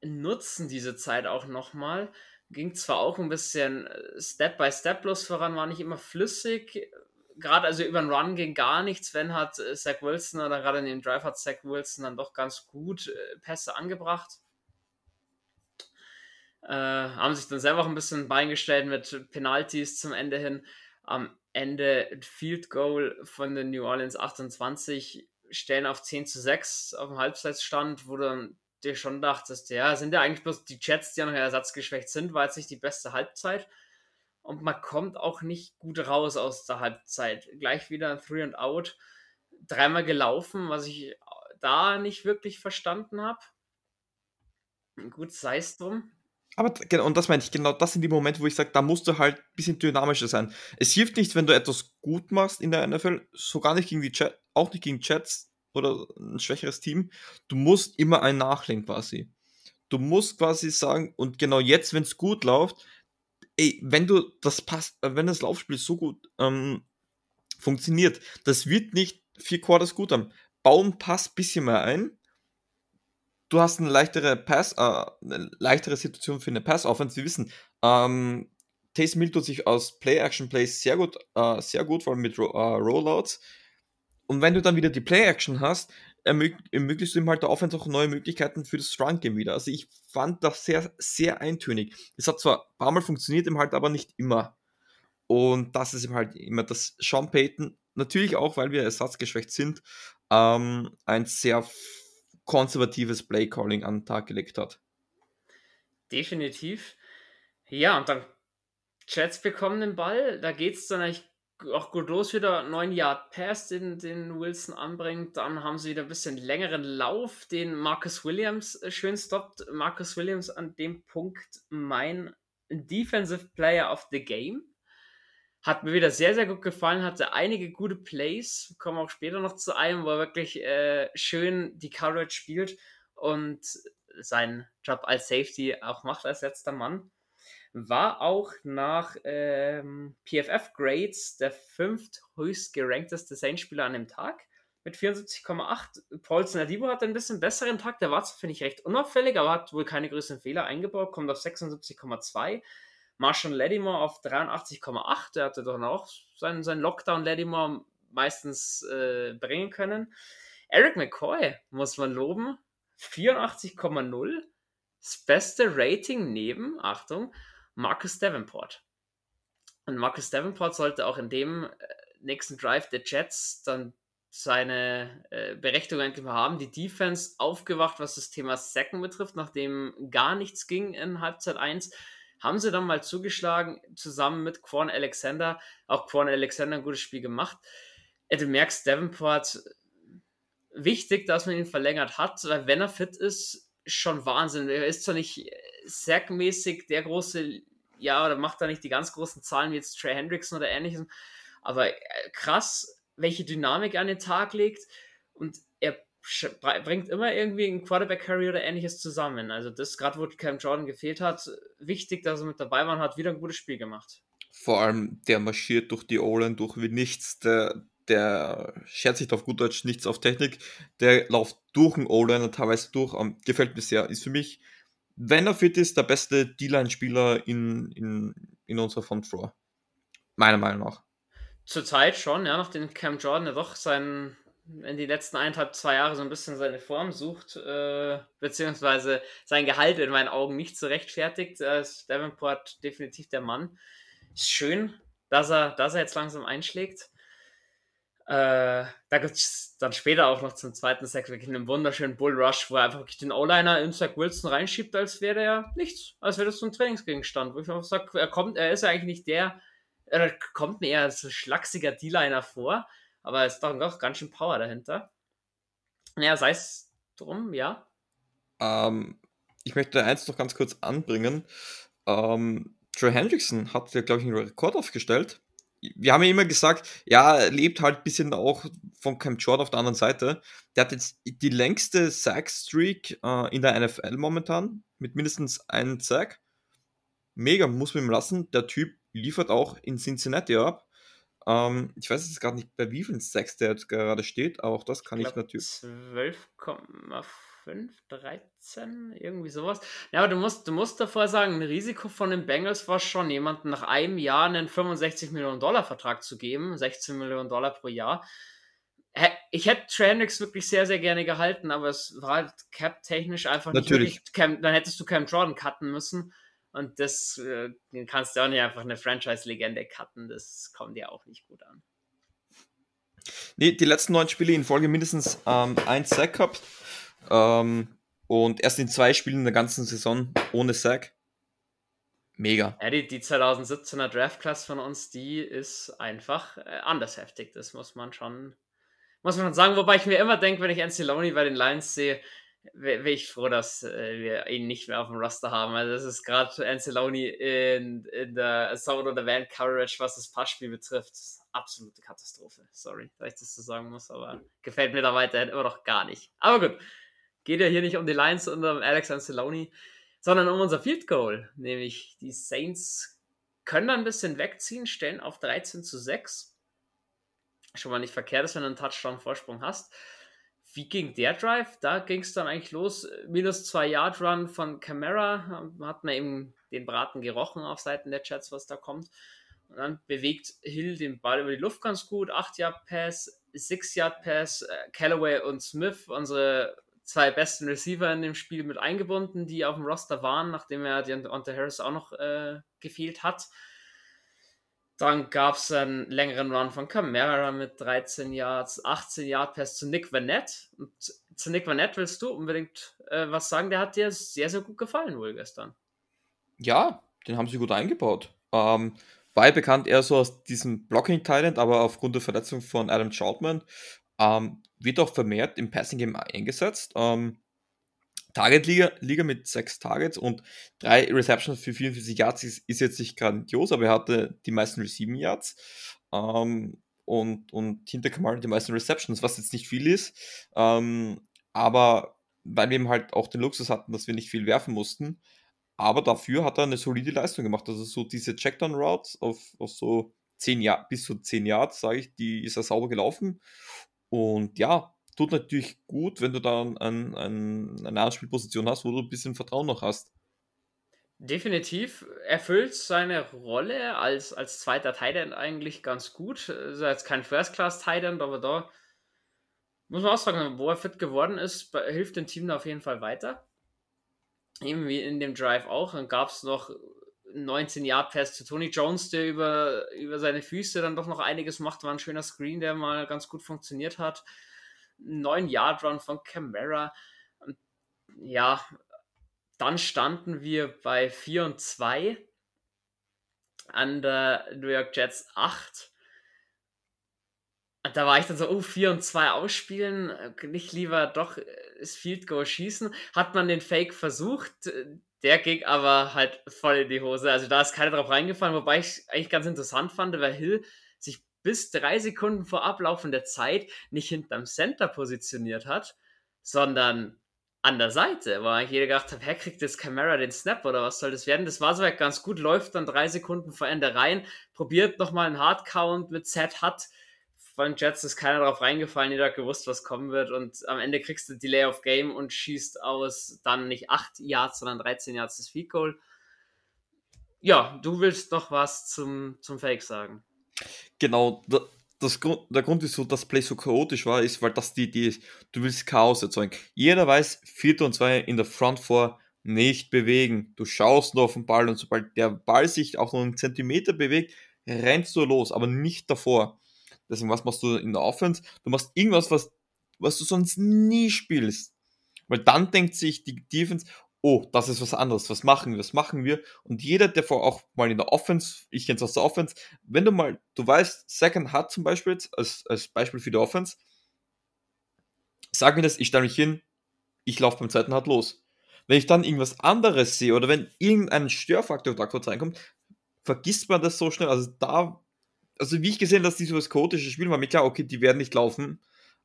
nutzen diese Zeit auch nochmal. Ging zwar auch ein bisschen äh, Step by Step los voran, war nicht immer flüssig. Gerade also über den Run ging gar nichts. Wenn hat äh, Zach Wilson oder gerade in dem Drive hat Zach Wilson dann doch ganz gut äh, Pässe angebracht. Äh, haben sich dann selber auch ein bisschen beigestellt mit Penalties zum Ende hin. Am Ende Field Goal von den New Orleans 28 stellen auf 10 zu 6 auf dem Halbzeitstand, wo dann dir schon dachtest, ja, sind ja eigentlich bloß die Jets, die ja noch ersatzgeschwächt sind, war jetzt nicht die beste Halbzeit. Und man kommt auch nicht gut raus aus der Halbzeit. Gleich wieder ein Three and Out. Dreimal gelaufen, was ich da nicht wirklich verstanden habe. Gut, sei es drum. Aber genau, und das meine ich, genau das sind die Momente, wo ich sage, da musst du halt ein bisschen dynamischer sein. Es hilft nicht, wenn du etwas gut machst in der NFL, so gar nicht gegen die Chat, auch nicht gegen Chats oder ein schwächeres Team. Du musst immer ein Nachlegen quasi. Du musst quasi sagen, und genau jetzt, wenn es gut läuft, ey, wenn du das passt, äh, wenn das Laufspiel so gut ähm, funktioniert, das wird nicht vier Quarters gut haben. Bauen passt ein bisschen mehr ein du hast eine leichtere Pass, äh, eine leichtere Situation für eine Pass-Offense. Wir wissen, ähm, Taysom Hill tut sich aus Play-Action-Plays sehr gut, äh, sehr gut, vor allem mit Ro äh, Rollouts. Und wenn du dann wieder die Play-Action hast, ermöglichst du ihm halt der Offense auch neue Möglichkeiten für das Run-Game wieder. Also ich fand das sehr, sehr eintönig. Es hat zwar ein paar Mal funktioniert, ihm halt aber nicht immer. Und das ist ihm halt immer, dass Sean Payton, natürlich auch, weil wir ersatzgeschwächt sind, ähm, ein sehr konservatives Play-Calling an den Tag gelegt hat. Definitiv. Ja, und dann Jets bekommen den Ball. Da geht es dann eigentlich auch gut los wieder. 9 Yard Pass, den, den Wilson anbringt. Dann haben sie wieder ein bisschen längeren Lauf, den Marcus Williams äh, schön stoppt. Marcus Williams an dem Punkt mein Defensive Player of the Game. Hat mir wieder sehr, sehr gut gefallen, hatte einige gute Plays, kommen auch später noch zu einem, wo er wirklich äh, schön die Coverage spielt und seinen Job als Safety auch macht als letzter Mann. War auch nach ähm, PFF-Grades der fünfthöchst gerankteste Saints-Spieler an dem Tag mit 74,8. Paulson Adibo hat einen bisschen besseren Tag. Der war, finde ich, recht unauffällig, aber hat wohl keine größeren Fehler eingebaut. Kommt auf 76,2. Marshall Lattimore auf 83,8. Der hatte doch auch seinen, seinen Lockdown Lattimore meistens äh, bringen können. Eric McCoy muss man loben. 84,0. Das beste Rating neben, Achtung, Marcus Davenport. Und Marcus Davenport sollte auch in dem äh, nächsten Drive der Jets dann seine äh, Berechtigung endlich mal haben. Die Defense aufgewacht, was das Thema Sacken betrifft, nachdem gar nichts ging in Halbzeit 1 haben sie dann mal zugeschlagen, zusammen mit Quan Alexander. Auch Quan Alexander ein gutes Spiel gemacht. Du merkst, Davenport, wichtig, dass man ihn verlängert hat, weil wenn er fit ist, schon Wahnsinn. Er ist zwar nicht sackmäßig der große, ja, oder macht da nicht die ganz großen Zahlen wie jetzt Trey Hendrickson oder ähnliches, aber äh, krass, welche Dynamik an den Tag legt und er bringt immer irgendwie einen Quarterback-Carry oder ähnliches zusammen. Also das, gerade wo Cam Jordan gefehlt hat, wichtig, dass er mit dabei war und hat wieder ein gutes Spiel gemacht. Vor allem, der marschiert durch die O-Line durch wie nichts, der, der schert sich auf gut Deutsch nichts auf Technik, der läuft durch den O-Liner teilweise durch, um, gefällt mir sehr, ist für mich, wenn er fit ist, der beste D-Line-Spieler in, in, in unserer Front Floor. Meiner Meinung nach. Zurzeit schon, ja, nachdem Cam Jordan ja doch seinen in die letzten eineinhalb, zwei Jahre so ein bisschen seine Form sucht, äh, beziehungsweise sein Gehalt in meinen Augen nicht so rechtfertigt, äh, ist Davenport definitiv der Mann. Ist schön, dass er, dass er jetzt langsam einschlägt. Äh, da gibt es dann später auch noch zum zweiten Sack wirklich einen wunderschönen Bull Rush, wo er einfach wirklich den O-Liner in Zach Wilson reinschiebt, als wäre er nichts, als wäre das so ein Trainingsgegenstand, wo ich einfach sage, er kommt, er ist ja eigentlich nicht der, er kommt mir eher als schlachsiger D-Liner vor, aber es ist doch noch ganz schön Power dahinter. Naja, sei es drum, ja. Ähm, ich möchte eins noch ganz kurz anbringen. Ähm, Trey Hendrickson hat ja, glaube ich, einen Rekord aufgestellt. Wir haben ja immer gesagt, ja, er lebt halt ein bisschen auch von Cam Jordan auf der anderen Seite. Der hat jetzt die längste Sack-Streak äh, in der NFL momentan, mit mindestens einem Sack. Mega, muss man ihm lassen. Der Typ liefert auch in Cincinnati ab. Ähm, ich weiß jetzt gerade nicht, bei wie vielen Sacks der jetzt gerade steht, aber auch das kann ich, ich natürlich. 12,5, 13, irgendwie sowas. Ja, aber du musst, du musst davor sagen, ein Risiko von den Bengals war schon, jemanden nach einem Jahr einen 65 Millionen Dollar Vertrag zu geben, 16 Millionen Dollar pro Jahr. Ich hätte Trendix wirklich sehr, sehr gerne gehalten, aber es war halt cap-technisch einfach Natürlich. nicht wirklich. dann hättest du Cam Jordan cutten müssen. Und das äh, kannst du auch nicht einfach eine Franchise-Legende cutten. Das kommt dir auch nicht gut an. Nee, die letzten neun Spiele in Folge mindestens ähm, ein Sack gehabt. Ähm, und erst in zwei Spielen der ganzen Saison ohne Sack. Mega. Ja, die, die 2017er Draft-Class von uns, die ist einfach äh, anders heftig. Das muss man schon, muss man schon sagen. Wobei ich mir immer denke, wenn ich Anceloni bei den Lions sehe, wäre ich froh, dass äh, wir ihn nicht mehr auf dem Roster haben. Also das ist gerade Anceloni in, in der Zone oder Van Coverage, was das Passspiel betrifft, absolute Katastrophe. Sorry, dass ich das so sagen muss, aber gefällt mir da weiterhin immer noch gar nicht. Aber gut, geht ja hier nicht um die Lions und um Alex Anceloni, sondern um unser Field Goal, nämlich die Saints können da ein bisschen wegziehen, stellen auf 13 zu 6. Schon mal nicht verkehrt ist, wenn du einen Touchdown-Vorsprung hast wie ging der Drive? Da ging es dann eigentlich los. Minus 2 Yard Run von Camara. Hat man eben den Braten gerochen auf Seiten der Jets, was da kommt. Und dann bewegt Hill den Ball über die Luft ganz gut. 8 Yard Pass, 6 Yard Pass. Äh, Callaway und Smith, unsere zwei besten Receiver in dem Spiel mit eingebunden, die auf dem Roster waren, nachdem er Deontay Harris auch noch äh, gefehlt hat. Dann gab es einen längeren Run von Camara mit 13 Yards, 18 Yard Pass zu Nick Vanette. Und zu Nick Vanette willst du unbedingt äh, was sagen? Der hat dir sehr, sehr gut gefallen wohl gestern. Ja, den haben sie gut eingebaut. Ähm, war bekannt eher so aus diesem Blocking Talent, aber aufgrund der Verletzung von Adam Troutman ähm, wird auch vermehrt im Passing Game eingesetzt. Ähm, Target-Liga Liga mit sechs Targets und drei Receptions für 44 Yards ist, ist jetzt nicht grandios, aber er hatte die meisten Receiving Yards ähm, und, und hinter Kamara die meisten Receptions, was jetzt nicht viel ist. Ähm, aber weil wir eben halt auch den Luxus hatten, dass wir nicht viel werfen mussten. Aber dafür hat er eine solide Leistung gemacht. Also so diese Checkdown-Routes auf, auf so 10 Yards, bis zu 10 Yards, sage ich, die ist er sauber gelaufen. Und ja, tut natürlich gut, wenn du da ein, ein, eine Anspielposition hast, wo du ein bisschen Vertrauen noch hast. Definitiv erfüllt seine Rolle als, als zweiter Titan eigentlich ganz gut. Ist jetzt kein First-Class-Titan, aber da muss man auch sagen, wo er fit geworden ist, hilft dem Team da auf jeden Fall weiter. Eben wie in dem Drive auch. Dann gab es noch 19 Yard Pass zu Tony Jones, der über, über seine Füße dann doch noch einiges macht. War ein schöner Screen, der mal ganz gut funktioniert hat. 9 Yard Run von Camara. Ja, dann standen wir bei 4 und 2 an der New York Jets 8. Und da war ich dann so, oh, 4 und 2 ausspielen, nicht lieber doch das Field Goal schießen. Hat man den Fake versucht, der ging aber halt voll in die Hose. Also da ist keiner drauf reingefallen, wobei ich eigentlich ganz interessant fand, weil Hill sich bis drei Sekunden vor Ablaufen der Zeit nicht hinterm Center positioniert hat, sondern an der Seite, wo ich jeder gedacht habe, wer kriegt jetzt Camera den Snap oder was soll das werden? Das war soweit ganz gut, läuft dann drei Sekunden vor Ende rein, probiert nochmal einen Hardcount mit Set, hat von Jets ist keiner drauf reingefallen, jeder hat gewusst, was kommen wird und am Ende kriegst du Delay of Game und schießt aus dann nicht 8 Yards, sondern 13 Yards das Feed Goal. Ja, du willst noch was zum, zum Fake sagen. Genau, das Grund, der Grund, wieso das Play so chaotisch war, ist, weil das die Idee ist, du willst Chaos erzeugen. Jeder weiß, 4 und 2 in der Front 4 nicht bewegen. Du schaust nur auf den Ball und sobald der Ball sich auch nur einen Zentimeter bewegt, rennst du los, aber nicht davor. Deswegen, was machst du in der Offense? Du machst irgendwas, was, was du sonst nie spielst. Weil dann denkt sich die Defense, oh, das ist was anderes, was machen wir, was machen wir? Und jeder, der vor auch mal in der Offense, ich kenne es aus der Offense, wenn du mal, du weißt, Second hat zum Beispiel als, als Beispiel für die Offense, sag mir das, ich stelle mich hin, ich laufe beim zweiten Hard los. Wenn ich dann irgendwas anderes sehe oder wenn irgendein Störfaktor da kurz reinkommt, vergisst man das so schnell. Also da, also wie ich gesehen habe, dass dieses chaotische Spiel war mir klar, okay, die werden nicht laufen.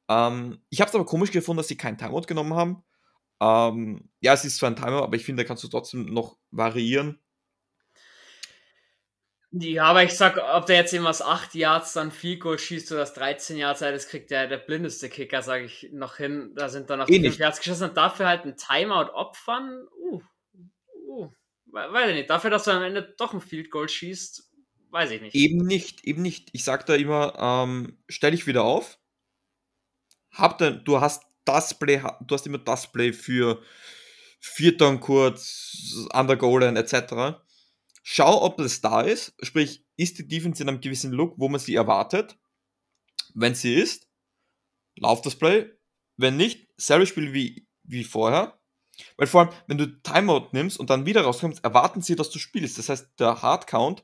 Ähm, ich habe es aber komisch gefunden, dass sie kein Timeout genommen haben ähm, ja, es ist zwar ein Timer, aber ich finde, da kannst du trotzdem noch variieren. Ja, aber ich sag, ob der jetzt irgendwas 8 Yards dann viel Goal schießt oder das 13 Yards, das kriegt der, der blindeste Kicker, sage ich noch hin. Da sind dann noch eh 5 Yards geschossen und dafür halt ein Timeout opfern. Uh, uh, weiß ich nicht. Dafür, dass du am Ende doch ein Field Goal schießt, weiß ich nicht. Eben nicht, eben nicht. Ich sag da immer, ähm, stell dich wieder auf. Hab dann, du hast das Play, du hast immer das Play für Vierter und kurz, Under Goal etc. Schau, ob das da ist. Sprich, ist die Defense in einem gewissen Look, wo man sie erwartet? Wenn sie ist, lauf das Play. Wenn nicht, selbe Spiel wie, wie vorher. Weil vor allem, wenn du Timeout nimmst und dann wieder rauskommst, erwarten sie, dass du spielst. Das heißt, der Hardcount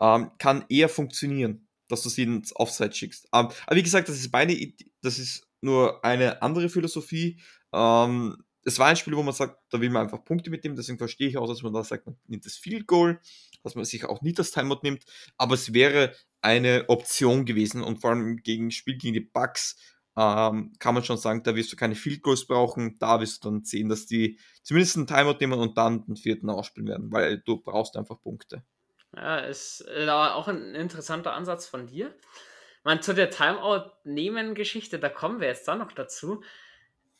ähm, kann eher funktionieren, dass du sie ins Offside schickst. Ähm, aber wie gesagt, das ist meine, das ist nur eine andere Philosophie. Ähm, es war ein Spiel, wo man sagt, da will man einfach Punkte mitnehmen, deswegen verstehe ich auch, dass man da sagt, man nimmt das Field Goal, dass man sich auch nicht das Timeout nimmt, aber es wäre eine Option gewesen und vor allem gegen Spiel gegen die Bucks ähm, kann man schon sagen, da wirst du keine Field Goals brauchen, da wirst du dann sehen, dass die zumindest einen Timeout nehmen und dann den vierten ausspielen werden, weil du brauchst einfach Punkte. Ja, ist äh, auch ein interessanter Ansatz von dir. Man, zu der Timeout-Nehmen-Geschichte, da kommen wir jetzt dann noch dazu.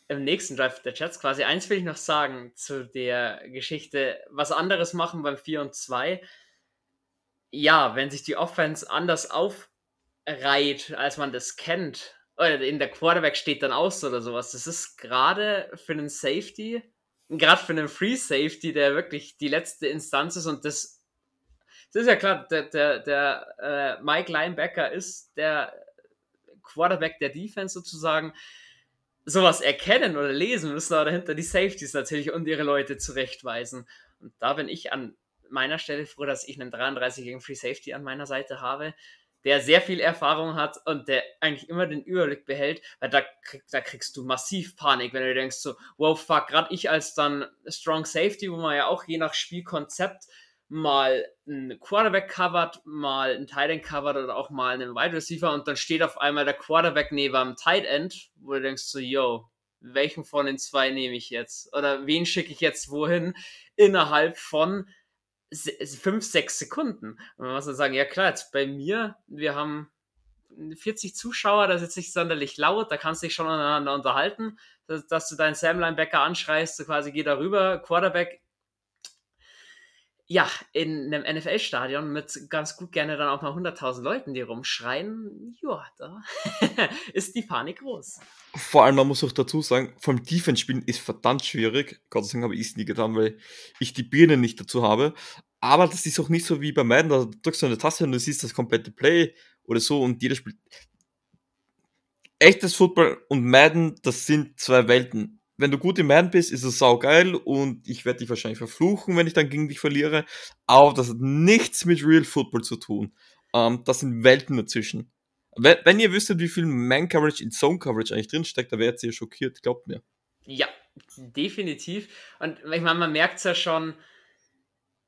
im nächsten Drive der Jets quasi. Eins will ich noch sagen zu der Geschichte, was anderes machen beim 4 und 2. Ja, wenn sich die Offense anders aufreiht, als man das kennt, oder in der Quarterback steht dann aus oder sowas, das ist gerade für einen Safety, gerade für einen Free Safety, der wirklich die letzte Instanz ist und das, das ist ja klar, der, der, der äh, Mike Linebacker ist der Quarterback der Defense sozusagen sowas erkennen oder lesen, müssen aber dahinter die Safeties natürlich und ihre Leute zurechtweisen. Und da bin ich an meiner Stelle froh, dass ich einen 33 gegen Free Safety an meiner Seite habe, der sehr viel Erfahrung hat und der eigentlich immer den Überblick behält, weil da, krieg, da kriegst du massiv Panik, wenn du denkst so, wow, fuck, gerade ich als dann Strong Safety, wo man ja auch je nach Spielkonzept mal ein Quarterback covert, mal ein Tight End covert oder auch mal einen Wide Receiver und dann steht auf einmal der Quarterback neben dem Tight End, wo du denkst so, yo, welchen von den zwei nehme ich jetzt? Oder wen schicke ich jetzt wohin? Innerhalb von fünf, sechs Sekunden. Und man muss dann sagen, ja klar, jetzt bei mir, wir haben 40 Zuschauer, das ist jetzt nicht sonderlich laut, da kannst du dich schon untereinander unterhalten, dass, dass du deinen Sam Linebacker anschreist, so quasi geh da rüber, Quarterback ja, in einem NFL-Stadion mit ganz gut gerne dann auch mal 100.000 Leuten, die rumschreien, ja, da ist die Panik groß. Vor allem, man muss auch dazu sagen, vom Defense spielen ist verdammt schwierig. Gott sei Dank habe ich es nie getan, weil ich die Birne nicht dazu habe. Aber das ist auch nicht so wie bei Madden, da drückst du eine Taste und du siehst das komplette Play oder so und jeder spielt. Echtes Football und Madden, das sind zwei Welten wenn du gut im Madden bist, ist es saugeil und ich werde dich wahrscheinlich verfluchen, wenn ich dann gegen dich verliere. Aber das hat nichts mit Real Football zu tun. Ähm, das sind Welten dazwischen. Wenn, wenn ihr wüsstet, wie viel Man-Coverage in Zone-Coverage eigentlich drinsteckt, da wärt ihr schockiert, glaubt mir. Ja, definitiv. Und ich meine, man merkt es ja schon,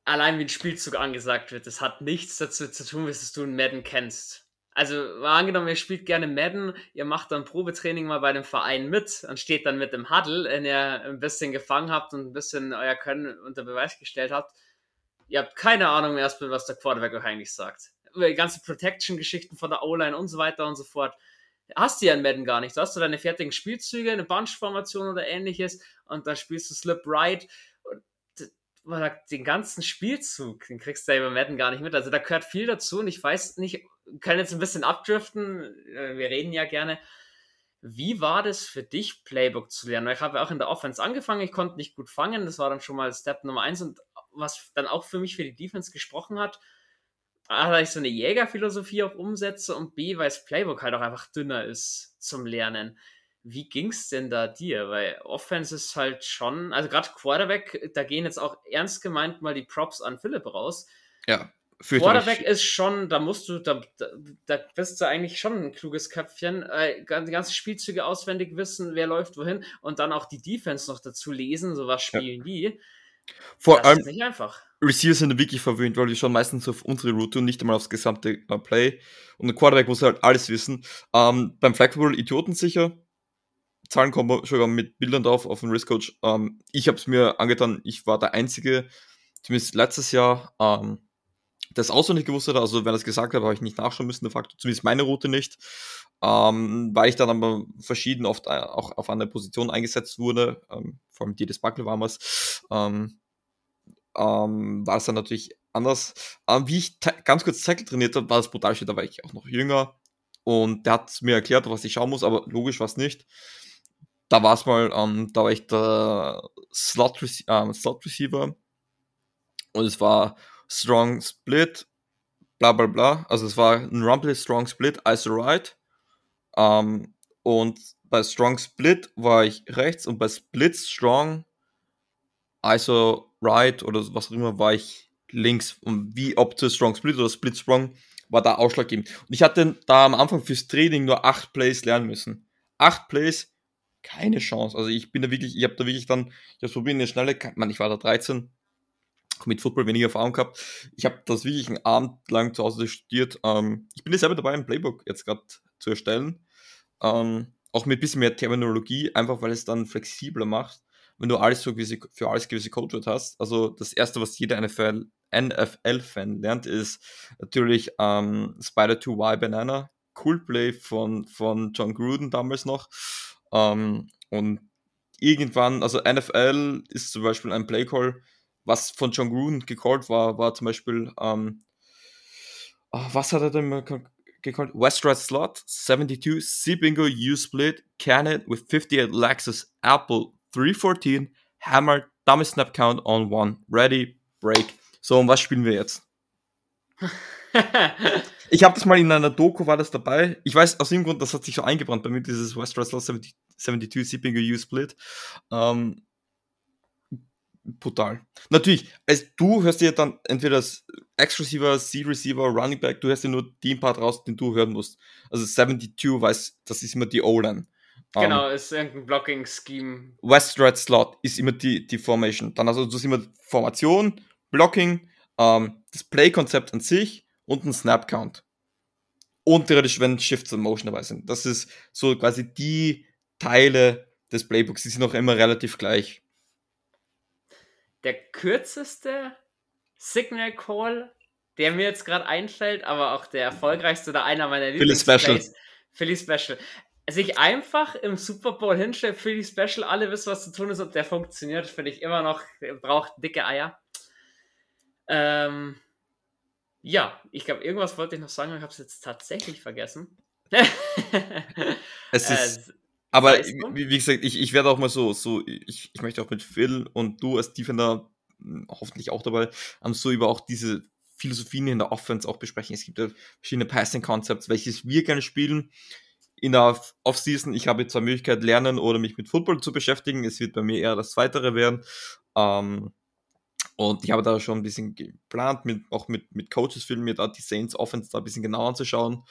allein wie ein Spielzug angesagt wird. Das hat nichts dazu zu tun, dass du einen Madden kennst. Also angenommen, ihr spielt gerne Madden, ihr macht dann Probetraining mal bei dem Verein mit und steht dann mit dem Huddle, wenn ihr ein bisschen gefangen habt und ein bisschen euer Können unter Beweis gestellt habt. Ihr habt keine Ahnung erstmal, was der Quarterback euch eigentlich sagt. Über die ganzen Protection-Geschichten von der O-Line und so weiter und so fort. Hast du ja in Madden gar nicht. Du hast du deine fertigen Spielzüge, eine Bunch-Formation oder ähnliches und dann spielst du Slip Right den ganzen Spielzug, den kriegst du ja über Madden gar nicht mit. Also da gehört viel dazu und ich weiß nicht, können jetzt ein bisschen abdriften, äh, wir reden ja gerne. Wie war das für dich, Playbook zu lernen? Ich habe ja auch in der Offense angefangen, ich konnte nicht gut fangen, das war dann schon mal Step Nummer eins und was dann auch für mich für die Defense gesprochen hat, A, da ich so eine Jägerphilosophie auch umsetze und B, weil das Playbook halt auch einfach dünner ist zum Lernen. Wie ging's denn da dir? Weil Offense ist halt schon, also gerade Quarterback, da gehen jetzt auch ernst gemeint mal die Props an Philipp raus. Ja. Quarterback ist schon, da musst du, da, da, da, bist du eigentlich schon ein kluges Köpfchen. Äh, die ganzen Spielzüge auswendig wissen, wer läuft wohin und dann auch die Defense noch dazu lesen, so was spielen ja. die. Vor allem, ist nicht einfach. Receiver sind wirklich verwöhnt, weil die schauen meistens auf unsere Route und nicht einmal aufs gesamte uh, Play. Und der Quarterback muss halt alles wissen. Ähm, beim Flag Football Idioten sicher, Zahlen kommen schon mit Bildern drauf auf dem Risk Coach. Ähm, ich habe es mir angetan, ich war der Einzige, zumindest letztes Jahr, ähm, das auswendig gewusst hat. Also, wenn er es gesagt hat, habe ich nicht nachschauen müssen, de facto, zumindest meine Route nicht. Ähm, weil ich dann aber verschieden oft äh, auch auf andere Positionen eingesetzt wurde, ähm, vor allem die des Buckle war es, ähm, ähm, war es dann natürlich anders. Ähm, wie ich ganz kurz Tackle trainiert habe, war das brutal schön, da war ich auch noch jünger und der hat mir erklärt, was ich schauen muss, aber logisch war es nicht da war es mal, ähm, da war ich der Slot, ähm, Slot Receiver und es war Strong Split, bla bla bla. Also es war ein Rumble Strong Split, ISO Right. Ähm, und bei Strong Split war ich rechts und bei Split Strong, ISO Right oder was auch immer, war ich links. Und wie ob zu Strong Split oder Split Strong war da ausschlaggebend. Und ich hatte da am Anfang fürs Training nur acht Plays lernen müssen. Acht Plays keine Chance. Also ich bin da wirklich, ich habe da wirklich dann, ich habe probiert eine schnelle, man, ich war da 13, mit Football weniger Erfahrung gehabt. Ich habe das wirklich einen Abend lang zu Hause studiert. Ähm, ich bin jetzt selber dabei, ein Playbook jetzt gerade zu erstellen. Ähm, auch mit ein bisschen mehr Terminologie, einfach weil es dann flexibler macht, wenn du alles für, gewisse, für alles gewisse Codewort hast. Also das erste, was jeder NFL, NFL-Fan lernt, ist natürlich ähm, Spider 2Y Banana. Cool Play von, von John Gruden damals noch. Ähm, und irgendwann, also NFL ist zum Beispiel ein Playcall, was von John Gruden gecallt war, war zum Beispiel, ähm, oh, was hat er denn mal gecallt? West Right Slot, 72, C Bingo, U Split, Canon with 58 Lexus, Apple 314, Hammer, Dummy Snap Count on one, Ready, Break. So, und was spielen wir jetzt? ich habe das mal in einer Doku, war das dabei. Ich weiß aus dem Grund, das hat sich so eingebrannt bei mir, dieses West Wrestler 70, 72 Sipping U Split. Ähm, brutal. Natürlich, also du hörst dir dann entweder das X-Receiver, C-Receiver, Running Back, du hörst dir nur den Part raus, den du hören musst. Also 72 weiß, das ist immer die O-Line. Genau, um, ähm, ist irgendein Blocking-Scheme. West Red Slot ist immer die, die Formation. Dann also du hast immer Formation, Blocking, ähm, das Play-Konzept an sich und ein Snap-Count. Und theoretisch, wenn Shifts und Motion dabei sind. Das ist so quasi die Teile des Playbooks, die sind auch immer relativ gleich. Der kürzeste Signal Call, der mir jetzt gerade einfällt, aber auch der erfolgreichste oder einer meiner Lieblings Special. Philly Special. Sich einfach im Super Bowl hinstellt, Philly Special, alle wissen, was zu tun ist und der funktioniert, finde ich immer noch, braucht dicke Eier. Ähm, ja, ich glaube, irgendwas wollte ich noch sagen, ich habe es jetzt tatsächlich vergessen. es ist. Äh, aber wie, wie, gesagt, ich, ich werde auch mal so, so ich, ich möchte auch mit Phil und du als Defender hm, hoffentlich auch dabei, um, so über auch diese Philosophien in der Offense auch besprechen. Es gibt ja verschiedene Passing Concepts, welches wir gerne spielen. In der Offseason, ich habe zwei Möglichkeiten, lernen oder mich mit Football zu beschäftigen. Es wird bei mir eher das Zweitere werden. Ähm, und ich habe da schon ein bisschen geplant, mit, auch mit, mit Coaches filmen, mir da die Saints Offense da ein bisschen genauer anzuschauen.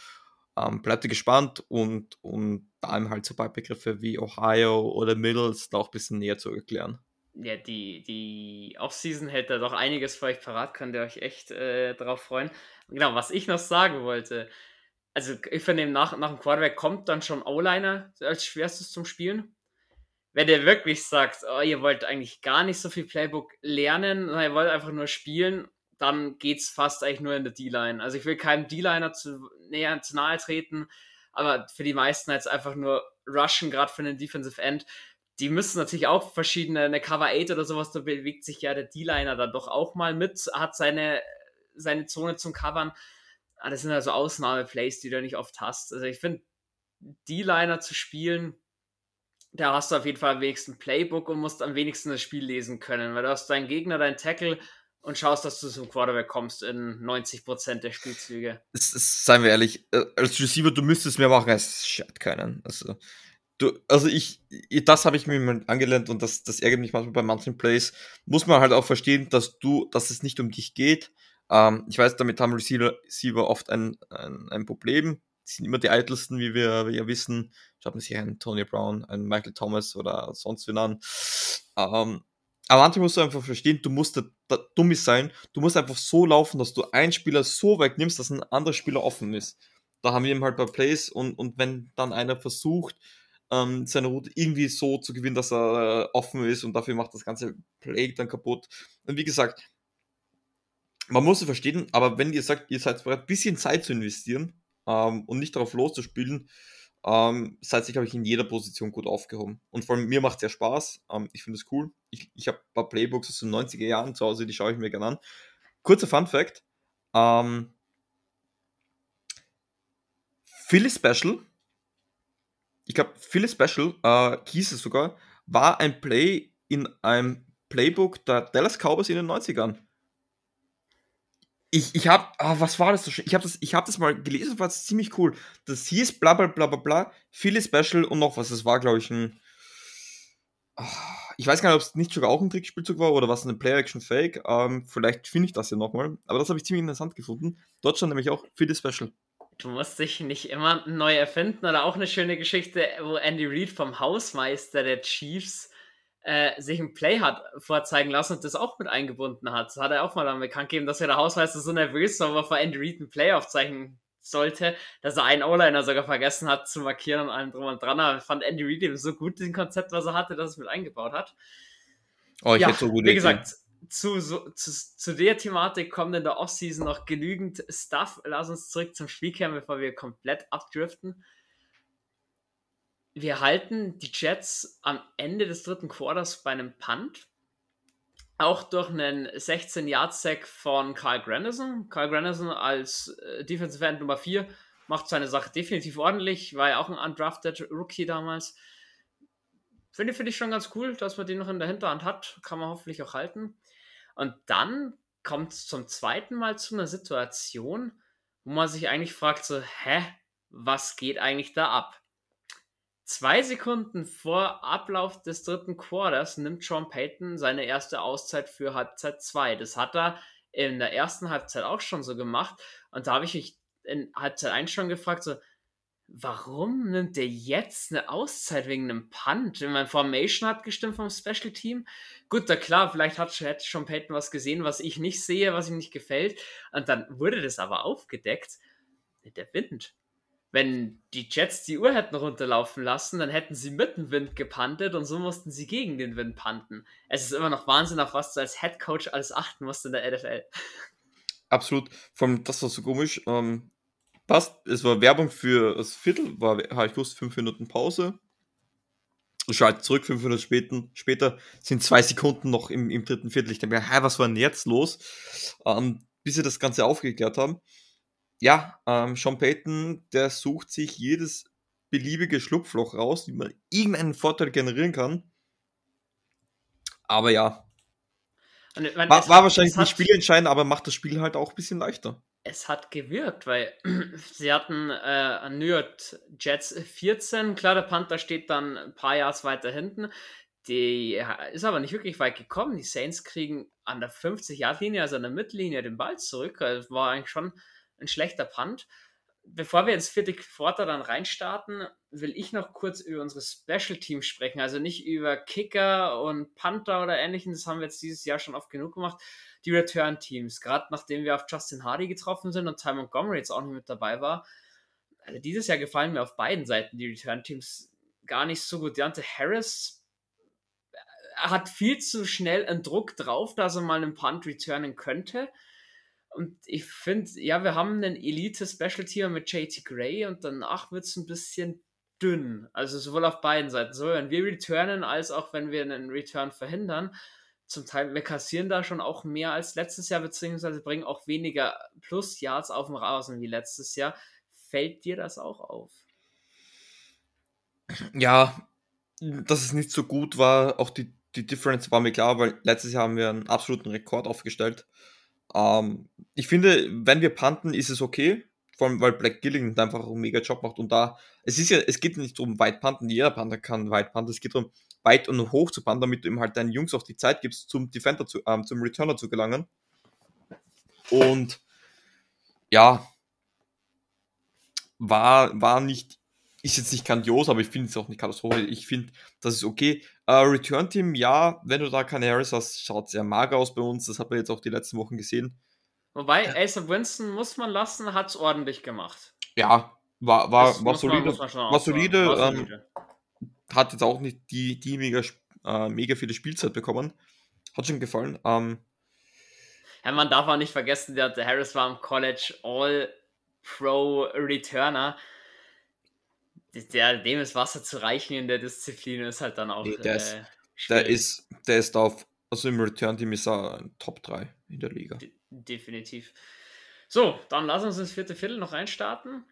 Ähm, bleibt gespannt und, und da eben halt so paar Begriffe wie Ohio oder Middles da auch ein bisschen näher zu erklären. Ja, die, die Offseason hält da doch einiges für euch parat, könnt ihr euch echt äh, darauf freuen. Genau, was ich noch sagen wollte, also ich finde, nach, nach dem Quarterback kommt dann schon O-Liner als schwerstes zum Spielen wenn ihr wirklich sagt, oh, ihr wollt eigentlich gar nicht so viel Playbook lernen, sondern ihr wollt einfach nur spielen, dann geht es fast eigentlich nur in der D-Line. Also ich will keinem D-Liner zu, näher, zu nahe treten, aber für die meisten jetzt einfach nur rushen, gerade für den Defensive End. Die müssen natürlich auch verschiedene, eine Cover 8 oder sowas, da bewegt sich ja der D-Liner dann doch auch mal mit, hat seine, seine Zone zum Covern. Ah, das sind also Ausnahmeplays, die du nicht oft hast. Also ich finde, D-Liner zu spielen, da hast du auf jeden Fall am wenigsten Playbook und musst am wenigsten das Spiel lesen können, weil du hast deinen Gegner, deinen Tackle und schaust, dass du zum Quarterback kommst in 90% der Spielzüge. Das, das, seien wir ehrlich, äh, als Receiver, du müsstest mehr machen als Shit können. Also, du, also ich, das habe ich mir angelernt und das, das ärgert mich manchmal bei manchen Plays. Muss man halt auch verstehen, dass du, dass es nicht um dich geht. Ähm, ich weiß, damit haben Receiver, Receiver oft ein, ein, ein Problem sind immer die eitelsten, wie wir, wir wissen. Schaut man sich einen Tony Brown, einen Michael Thomas oder sonst wen an. Ähm, aber manchmal musst du einfach verstehen, du musst da, da dumm sein. Du musst einfach so laufen, dass du einen Spieler so weit nimmst, dass ein anderer Spieler offen ist. Da haben wir eben halt bei Plays und, und wenn dann einer versucht, ähm, seine Route irgendwie so zu gewinnen, dass er äh, offen ist und dafür macht das ganze Play dann kaputt. Und wie gesagt, man muss es verstehen, aber wenn ihr sagt, ihr seid bereit, ein bisschen Zeit zu investieren, ähm, und nicht darauf loszuspielen, ähm, seid ihr, glaube ich, in jeder Position gut aufgehoben. Und vor allem mir macht es ja Spaß. Ähm, ich finde es cool. Ich, ich habe ein paar Playbooks aus den 90er Jahren zu Hause, die schaue ich mir gerne an. Kurzer Fun Fact. Ähm, Philly Special, ich glaube, Philly Special äh, hieß es sogar, war ein Play in einem Playbook der Dallas Cowboys in den 90ern ich, ich habe, ah, was war das so schön? Ich habe das, hab das mal gelesen, war ziemlich cool. Das hieß bla bla bla bla bla, viele Special und noch was. Das war, glaube ich, ein. Oh, ich weiß gar nicht, ob es nicht sogar auch ein Trickspielzug war oder was, ein Play-Action-Fake. Ähm, vielleicht finde ich das ja nochmal. Aber das habe ich ziemlich interessant gefunden. Dort stand nämlich auch viele Special. Du musst dich nicht immer neu erfinden oder auch eine schöne Geschichte, wo Andy Reid vom Hausmeister der Chiefs äh, sich ein Play hat vorzeigen lassen und das auch mit eingebunden hat. Das hat er auch mal dann bekannt gegeben, dass er der Hausmeister so nervös war, weil vor Andy Reid ein Play aufzeichnen sollte, dass er einen O-Liner sogar vergessen hat zu markieren und allem drum und dran. Aber fand Andy Reid eben so gut, den Konzept, was er hatte, dass es mit eingebaut hat. Oh, ich ja, hätte so gut Wie gesagt, zu, so, zu, zu der Thematik kommt in der Offseason noch genügend Stuff. Lass uns zurück zum Spiel kehren, bevor wir komplett abdriften. Wir halten die Jets am Ende des dritten Quarters bei einem Punt. Auch durch einen 16-Yard-Sack von Kyle Granderson. Kyle Granderson als äh, Defensive End Nummer 4 macht seine Sache definitiv ordentlich. War ja auch ein undrafted Rookie damals. Finde find ich schon ganz cool, dass man den noch in der Hinterhand hat. Kann man hoffentlich auch halten. Und dann kommt es zum zweiten Mal zu einer Situation, wo man sich eigentlich fragt, so, hä, was geht eigentlich da ab? Zwei Sekunden vor Ablauf des dritten Quarters nimmt Sean Payton seine erste Auszeit für Halbzeit 2. Das hat er in der ersten Halbzeit auch schon so gemacht. Und da habe ich mich in Halbzeit 1 schon gefragt, so, warum nimmt der jetzt eine Auszeit wegen einem Punt? Mein Formation hat gestimmt vom Special Team. Gut, da klar, vielleicht hat, hätte Sean Payton was gesehen, was ich nicht sehe, was ihm nicht gefällt. Und dann wurde das aber aufgedeckt. Der Wind wenn die Jets die Uhr hätten runterlaufen lassen, dann hätten sie mit dem Wind gepantet und so mussten sie gegen den Wind panten. Es ist immer noch Wahnsinn, auf was du als Head Coach alles achten musst in der NFL. Absolut. Vor allem, das war so komisch. Ähm, passt, es war Werbung für das Viertel, war, habe ich gewusst, fünf Minuten Pause. Ich schalte zurück, fünf Minuten später, später sind zwei Sekunden noch im, im dritten Viertel. Ich denke mir, hey, was war denn jetzt los? Ähm, bis sie das Ganze aufgeklärt haben ja, ähm, Sean Payton, der sucht sich jedes beliebige Schlupfloch raus, wie man irgendeinen Vorteil generieren kann. Aber ja. Meine, war, war wahrscheinlich nicht spielentscheidend, aber macht das Spiel halt auch ein bisschen leichter. Es hat gewirkt, weil sie hatten äh, New York Jets 14. Klar, der Panther steht dann ein paar Yards weiter hinten. Die ist aber nicht wirklich weit gekommen. Die Saints kriegen an der 50-Yard-Linie, also an der Mittellinie, den Ball zurück. Also war eigentlich schon ein schlechter Punt. Bevor wir ins vierte Quarter dann reinstarten, will ich noch kurz über unsere Special Teams sprechen. Also nicht über Kicker und Panther oder ähnliches, das haben wir jetzt dieses Jahr schon oft genug gemacht. Die Return Teams, gerade nachdem wir auf Justin Hardy getroffen sind und Ty Montgomery jetzt auch nicht mit dabei war. Also dieses Jahr gefallen mir auf beiden Seiten die Return Teams gar nicht so gut. Deontay Harris äh, hat viel zu schnell einen Druck drauf, dass er mal einen Punt returnen könnte. Und ich finde, ja, wir haben einen Elite-Special-Team mit JT Gray und danach wird es ein bisschen dünn. Also sowohl auf beiden Seiten. So, wenn wir returnen, als auch wenn wir einen Return verhindern. Zum Teil, wir kassieren da schon auch mehr als letztes Jahr, beziehungsweise bringen auch weniger Plus-Yards auf dem Rasen wie letztes Jahr. Fällt dir das auch auf? Ja, dass es nicht so gut war, auch die, die Difference war mir klar, weil letztes Jahr haben wir einen absoluten Rekord aufgestellt. Ähm, ich finde, wenn wir panten, ist es okay. Vor allem, weil Black Gilling einfach einen mega Job macht. Und da, es ist ja, es geht nicht darum, weit panten. Jeder Panther kann weit panten. Es geht darum, weit und hoch zu panten, damit du ihm halt deinen Jungs auch die Zeit gibst, zum Defender zu, ähm, zum Returner zu gelangen. Und ja, war, war nicht ist jetzt nicht grandios, aber ich finde es auch nicht katastrophisch. Ich finde, das ist okay. Uh, Return Team, ja, wenn du da keine Harris hast, schaut sehr mager aus bei uns. Das hat man jetzt auch die letzten Wochen gesehen. Wobei, äh, Ace Winston muss man lassen, hat es ordentlich gemacht. Ja, war, war, war solide. Man, war solide. War ähm, hat jetzt auch nicht die, die mega, äh, mega viele Spielzeit bekommen. Hat schon gefallen. Ähm, ja, man darf auch nicht vergessen, der, der Harris war im College All-Pro Returner der, dem ist Wasser zu reichen in der Disziplin ist halt dann auch. Nee, der, ist, äh, der, ist, der ist auf, also im Return-Team ist er Top 3 in der Liga. De definitiv. So, dann lass uns ins vierte Viertel noch reinstarten.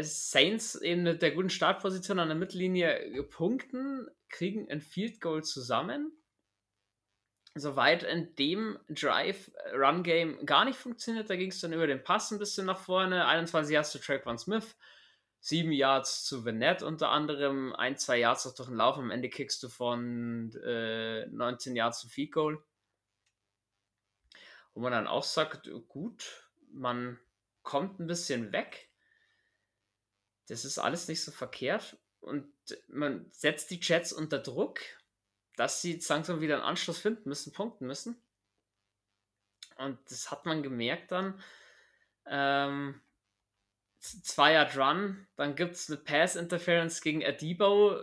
Saints eben mit der guten Startposition an der Mittellinie punkten, kriegen ein Field Goal zusammen. Soweit in dem Drive-Run-Game gar nicht funktioniert, da ging es dann über den Pass ein bisschen nach vorne. 21 Yards zu Traquan Smith, 7 Yards zu Vanette unter anderem, ein, zwei Yards noch durch den Lauf. Am Ende kickst du von äh, 19 Yards zu Feed Goal. Wo man dann auch sagt, gut, man kommt ein bisschen weg. Das ist alles nicht so verkehrt. Und man setzt die Jets unter Druck, dass sie langsam wieder einen Anschluss finden müssen, punkten müssen. Und das hat man gemerkt dann. Ähm, Zweier Run, dann gibt es eine Pass-Interference gegen Adibo.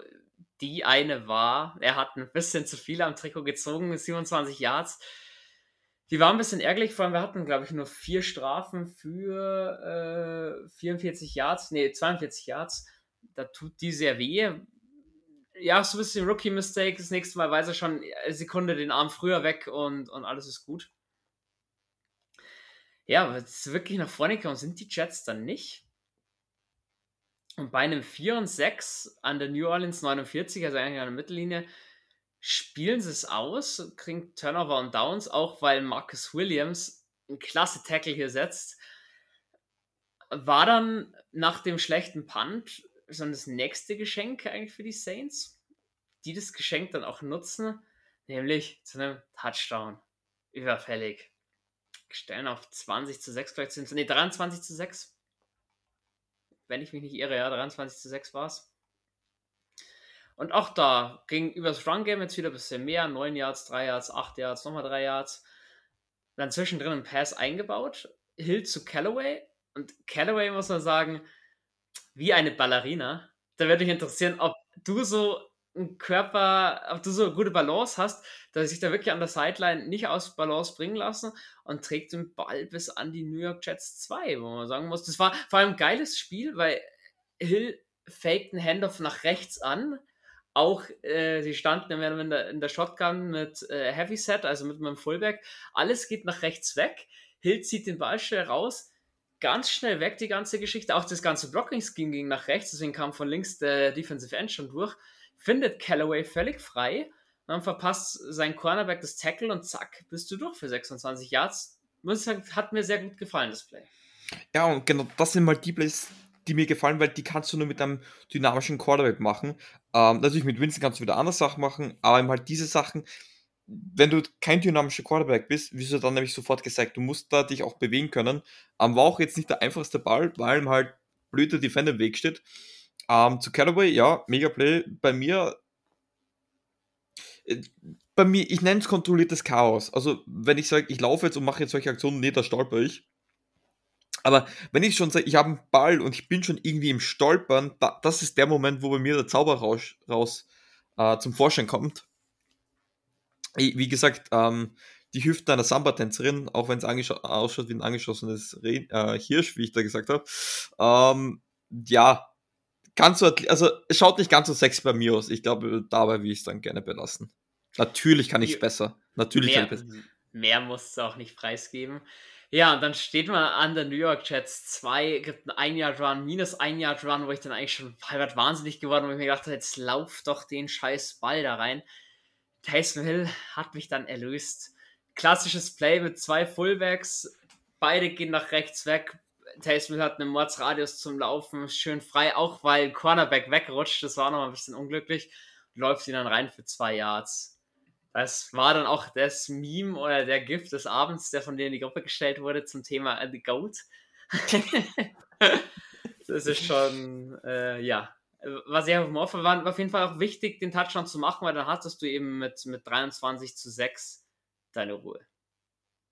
Die eine war, er hat ein bisschen zu viel am Trikot gezogen, 27 Yards. Die war ein bisschen ärgerlich, vor allem wir hatten, glaube ich, nur vier Strafen für äh, 44 Yards, nee, 42 Yards. Da tut die sehr weh. ja, so ein bisschen Rookie-Mistake. Das nächste Mal weiß er schon eine Sekunde den Arm früher weg und, und alles ist gut. Ja, aber ist wirklich nach vorne gekommen sind die Jets dann nicht. Und bei einem 4 und 6 an der New Orleans 49, also eigentlich an der Mittellinie, spielen sie es aus, kriegen Turnover und Downs, auch weil Marcus Williams einen klasse Tackle hier setzt. War dann nach dem schlechten Punt so das nächste Geschenk eigentlich für die Saints, die das Geschenk dann auch nutzen, nämlich zu einem Touchdown. Überfällig. Stellen auf 20 zu 6, vielleicht sind es, nee, 23 zu 6. Wenn ich mich nicht irre, ja, 23 zu 6 war es. Und auch da ging übers Run-Game jetzt wieder ein bisschen mehr. 9 Yards, 3 Yards, 8 Yards, nochmal 3 Yards. Dann zwischendrin ein Pass eingebaut. Hill zu Callaway. Und Callaway muss man sagen, wie eine Ballerina. Da würde mich interessieren, ob du so Körper, ob du so eine gute Balance hast, dass sich da wirklich an der Sideline nicht aus Balance bringen lassen und trägt den Ball bis an die New York Jets 2, wo man sagen muss, das war vor allem ein geiles Spiel, weil Hill faked einen Handoff nach rechts an. Auch äh, sie standen in der, in der Shotgun mit äh, Heavy Set, also mit meinem Fullback. Alles geht nach rechts weg. Hill zieht den Ball schnell raus, ganz schnell weg, die ganze Geschichte. Auch das ganze Blocking-Scheme ging nach rechts, deswegen kam von links der Defensive End schon durch. Findet Callaway völlig frei, dann verpasst sein Cornerback das Tackle und zack, bist du durch für 26 Yards. Muss ich sagen, hat mir sehr gut gefallen, das Play. Ja, und genau das sind mal die Plays, die mir gefallen, weil die kannst du nur mit einem dynamischen Quarterback machen. Ähm, natürlich mit Winston kannst du wieder andere Sachen machen, aber eben halt diese Sachen, wenn du kein dynamischer Quarterback bist, wirst du dann nämlich sofort gesagt, du musst da dich auch bewegen können. Ähm, war auch jetzt nicht der einfachste Ball, weil ihm halt blöder Defender im Weg steht. Ähm, zu Callaway, ja, mega Play. Bei mir, äh, bei mir, ich nenne es kontrolliertes Chaos. Also, wenn ich sage, ich laufe jetzt und mache jetzt solche Aktionen, nee, da stolper ich. Aber wenn ich schon sage, ich habe einen Ball und ich bin schon irgendwie im Stolpern, da, das ist der Moment, wo bei mir der Zauber raus, raus äh, zum Vorschein kommt wie gesagt, ähm, die Hüften einer Samba-Tänzerin, auch wenn es ausschaut wie ein angeschossenes Re äh, Hirsch, wie ich da gesagt habe. Ähm, ja, ganz so, also es schaut nicht ganz so sexy bei mir aus. Ich glaube, dabei will ich es dann gerne belassen. Natürlich kann ich es besser. Natürlich mehr, kann ich besser. Mehr muss es auch nicht preisgeben. Ja, und dann steht man an der New York Jets 2, gibt einen Ein-Yard-Run, minus Ein-Yard-Run, wo ich dann eigentlich schon halb wahnsinnig geworden bin, wo ich mir gedacht habe, jetzt lauf doch den scheiß Ball da rein. Taysom Hill hat mich dann erlöst. Klassisches Play mit zwei Fullbacks, beide gehen nach rechts weg. Taysom hat einen Mordsradius zum Laufen, schön frei, auch weil Cornerback wegrutscht, das war noch ein bisschen unglücklich. Läuft ihn dann rein für zwei Yards. Das war dann auch das Meme oder der Gift des Abends, der von dir in die Gruppe gestellt wurde zum Thema The Goat. das ist schon, äh, ja, war sehr humorvoll, war auf jeden Fall auch wichtig, den Touchdown zu machen, weil dann hattest du eben mit, mit 23 zu 6 deine Ruhe.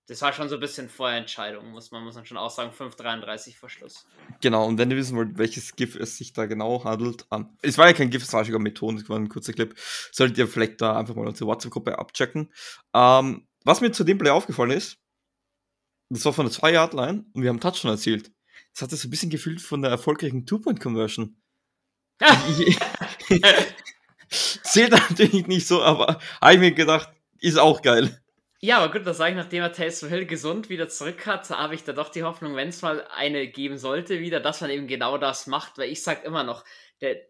Das war schon so ein bisschen Vorentscheidung, muss man, muss man schon auch sagen, 5,33 vor Schluss. Genau, und wenn ihr wissen wollt, welches GIF es sich da genau handelt, um, ähm, es war ja kein GIF, es war sogar Methoden, es war ein kurzer Clip, solltet ihr vielleicht da einfach mal unsere WhatsApp-Gruppe abchecken. Um, ähm, was mir zu dem Play aufgefallen ist, das war von der 2-Yard-Line und wir haben Touchdown erzielt. Das hat so ein bisschen gefühlt von der erfolgreichen Two-Point-Conversion. Zählt natürlich nicht so, aber habe ich mir gedacht, ist auch geil. Ja, aber gut, das sage ich, nachdem er Taysom Hill gesund wieder zurück hat, habe ich da doch die Hoffnung, wenn es mal eine geben sollte, wieder, dass man eben genau das macht, weil ich sage immer noch, der,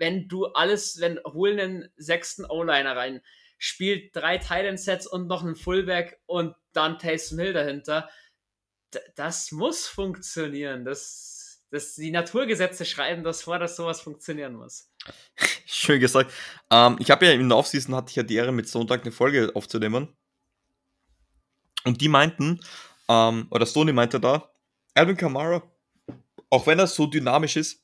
wenn du alles, wenn holen einen sechsten O-Liner rein, spielt drei Titan-Sets und noch einen Fullback und dann Taysom Hill dahinter, das muss funktionieren. Das das, die Naturgesetze schreiben das vor, dass sowas funktionieren muss. Schön gesagt. Ähm, ich habe ja in der Offseason hatte ich ja die Ehre, mit Sonntag eine Folge aufzunehmen. Und die meinten, ähm, oder Sony meinte da, Alvin Kamara, auch wenn er so dynamisch ist,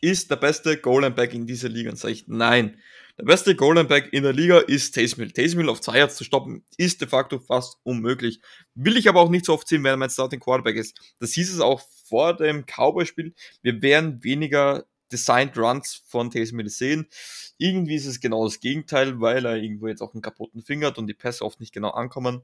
ist der beste Goal Back in dieser Liga. Und sage ich, nein. Der beste Goal Back in der Liga ist. Taysom Hill auf zwei Yards zu stoppen, ist de facto fast unmöglich. Will ich aber auch nicht so oft sehen, wenn er mein Starting Quarterback ist. Das hieß es auch vor dem Cowboy-Spiel. Wir werden weniger Designed Runs von Taysom Hill sehen. Irgendwie ist es genau das Gegenteil, weil er irgendwo jetzt auch einen kaputten Finger hat und die Pässe oft nicht genau ankommen.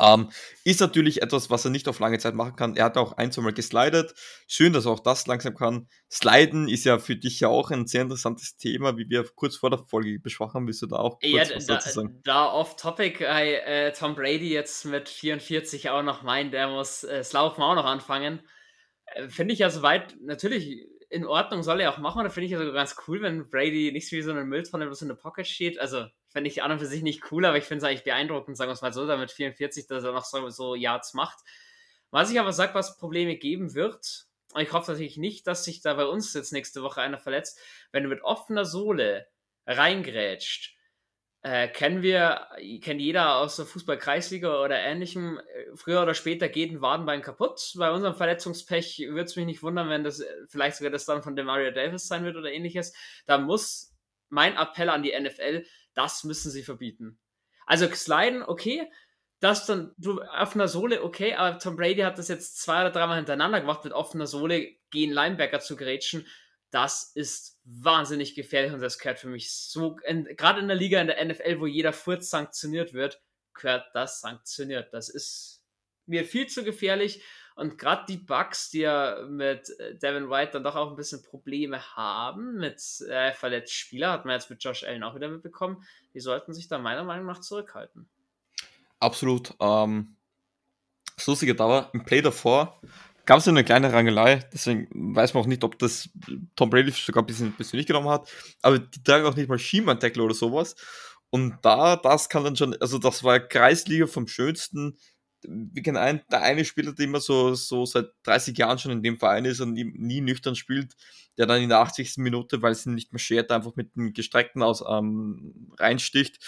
Ähm, ist natürlich etwas, was er nicht auf lange Zeit machen kann. Er hat auch ein, zwei Mal geslidet. Schön, dass er auch das langsam kann. Sliden ist ja für dich ja auch ein sehr interessantes Thema, wie wir kurz vor der Folge besprochen haben. Willst du da auch kurz ja, was da, dazu sagen? Da off-topic, äh, Tom Brady jetzt mit 44 auch noch meint, der muss äh, das Laufen auch noch anfangen. Äh, Finde ich ja soweit natürlich in Ordnung, soll er auch machen. Da finde ich ja sogar ganz cool, wenn Brady nicht wie so eine Mülltonne, was in der Pocket steht. Also fände ich an und für sich nicht cool, aber ich finde es eigentlich beeindruckend, sagen wir es mal so, damit 44, dass er noch so, so Yards macht. Was ich aber sage, was Probleme geben wird, und ich hoffe natürlich nicht, dass sich da bei uns jetzt nächste Woche einer verletzt, wenn du mit offener Sohle reingrätscht, äh, kennen wir, kennt jeder aus der Fußball-Kreisliga oder ähnlichem, äh, früher oder später geht ein Wadenbein kaputt. Bei unserem Verletzungspech würde es mich nicht wundern, wenn das äh, vielleicht sogar das dann von Demario Davis sein wird oder ähnliches. Da muss mein Appell an die NFL, das müssen sie verbieten. Also Sliden, okay, das dann du offener Sohle, okay, aber Tom Brady hat das jetzt zwei oder dreimal hintereinander gemacht, mit offener Sohle gegen Linebacker zu grätschen das ist wahnsinnig gefährlich und das gehört für mich so, gerade in der Liga, in der NFL, wo jeder Furz sanktioniert wird, gehört das sanktioniert. Das ist mir viel zu gefährlich und gerade die Bugs, die ja mit äh, Devin White dann doch auch ein bisschen Probleme haben, mit äh, verletzten Spieler, hat man jetzt mit Josh Allen auch wieder mitbekommen, die sollten sich da meiner Meinung nach zurückhalten. Absolut. Ähm, das Lustige da im Play davor gab es eine kleine Rangelei, deswegen weiß man auch nicht, ob das Tom Brady sogar ein bisschen persönlich genommen hat, aber die tragen auch nicht mal Schiemann-Tackle oder sowas. Und da, das kann dann schon, also das war Kreisliga vom Schönsten. Wir kennen einen, der eine Spieler, der immer so, so seit 30 Jahren schon in dem Verein ist und nie, nüchtern spielt, der dann in der 80. Minute, weil es ihn nicht mehr schert, einfach mit dem Gestreckten aus ähm, reinsticht.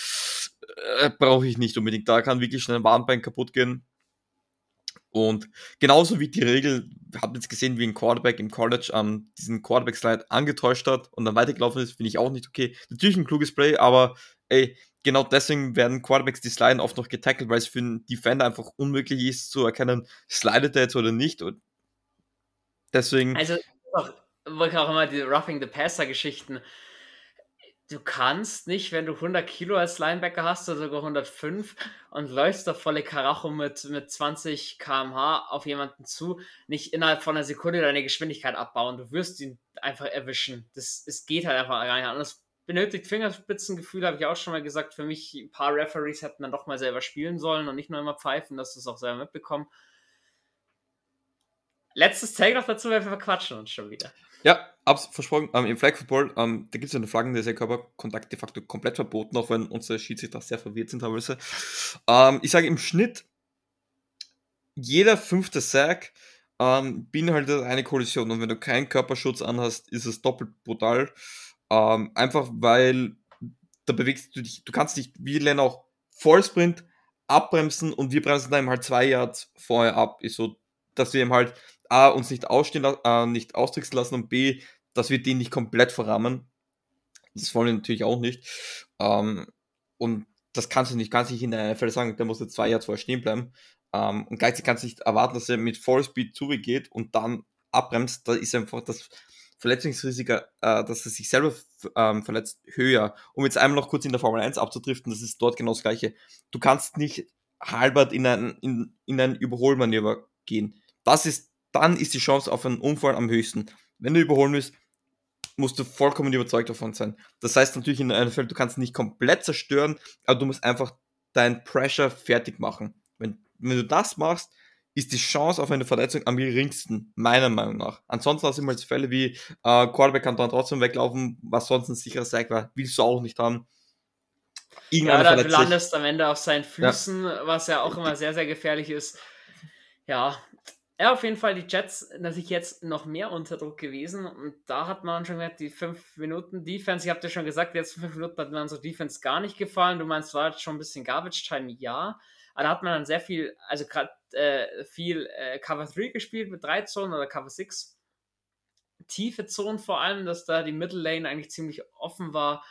Äh, Brauche ich nicht unbedingt. Da kann wirklich schnell ein Warnbein kaputt gehen. Und genauso wie die Regel, habt jetzt gesehen, wie ein Quarterback im College ähm, diesen Quarterback-Slide angetäuscht hat und dann weitergelaufen ist, finde ich auch nicht okay. Natürlich ein kluges Play, aber ey, genau deswegen werden Quarterbacks die Sliden oft noch getackelt, weil es für einen Defender einfach unmöglich ist zu erkennen, slidet er jetzt oder nicht. Und deswegen. Also, wollte auch immer die Roughing the Passer-Geschichten du kannst nicht, wenn du 100 Kilo als Linebacker hast oder sogar 105 und läufst da volle Karacho mit, mit 20 km/h auf jemanden zu, nicht innerhalb von einer Sekunde deine Geschwindigkeit abbauen. Du wirst ihn einfach erwischen. Das, es geht halt einfach gar nicht anders. Benötigt Fingerspitzengefühl, habe ich auch schon mal gesagt. Für mich, ein paar Referees hätten dann doch mal selber spielen sollen und nicht nur immer pfeifen, dass sie es auch selber mitbekommen. Letztes Take noch dazu, weil wir verquatschen uns schon wieder. Ja, absolut versprochen. Ähm, Im Flag Football, ähm, da gibt es ja eine Flaggen, der ist ja Körperkontakt de facto komplett verboten, auch wenn unsere Schiedsrichter sehr verwirrt sind teilweise. Ähm, ich sage im Schnitt, jeder fünfte Sack ähm, beinhaltet eine Kollision und wenn du keinen Körperschutz anhast, ist es doppelt brutal. Ähm, einfach weil da bewegst du dich, du kannst dich wie Len auch Vollsprint abbremsen und wir bremsen da eben halt zwei Yards vorher ab. Ist so, dass wir eben halt A, uns nicht ausstehen, äh, nicht austricksen lassen und B, dass wir den nicht komplett verrammen. Das wollen wir natürlich auch nicht. Ähm, und das kannst du nicht, kannst nicht in der NFL sagen, der muss jetzt zwei Jahre vorher stehen bleiben. Ähm, und gleichzeitig kannst du nicht erwarten, dass er mit Vollspeed zugeht und dann abbremst. Da ist einfach das Verletzungsrisiko, äh, dass er sich selber ähm, verletzt, höher. Um jetzt einmal noch kurz in der Formel 1 abzudriften, das ist dort genau das Gleiche. Du kannst nicht halbert in ein, in, in ein Überholmanöver gehen. Das ist dann ist die Chance auf einen Unfall am höchsten. Wenn du überholen willst, musst du vollkommen überzeugt davon sein. Das heißt natürlich in der NFL, du kannst nicht komplett zerstören, aber du musst einfach dein Pressure fertig machen. Wenn, wenn du das machst, ist die Chance auf eine Verletzung am geringsten, meiner Meinung nach. Ansonsten hast du immer Fälle wie äh, Quarterback kann dann trotzdem weglaufen, was sonst ein sicherer Sack war, willst du auch nicht haben. Irgendeine ja, du landest am Ende auf seinen Füßen, ja. was ja auch immer sehr, sehr gefährlich ist. Ja, ja, auf jeden Fall die Jets natürlich jetzt noch mehr unter Druck gewesen und da hat man schon gemerkt, die 5 Minuten Defense, ich habe dir schon gesagt, jetzt 5 Minuten hat mir unsere Defense gar nicht gefallen. Du meinst, war jetzt schon ein bisschen Garbage Time? Ja. Da hat man dann sehr viel, also gerade äh, viel äh, Cover 3 gespielt mit 3 Zonen oder Cover 6. Tiefe Zonen vor allem, dass da die Middle Lane eigentlich ziemlich offen war.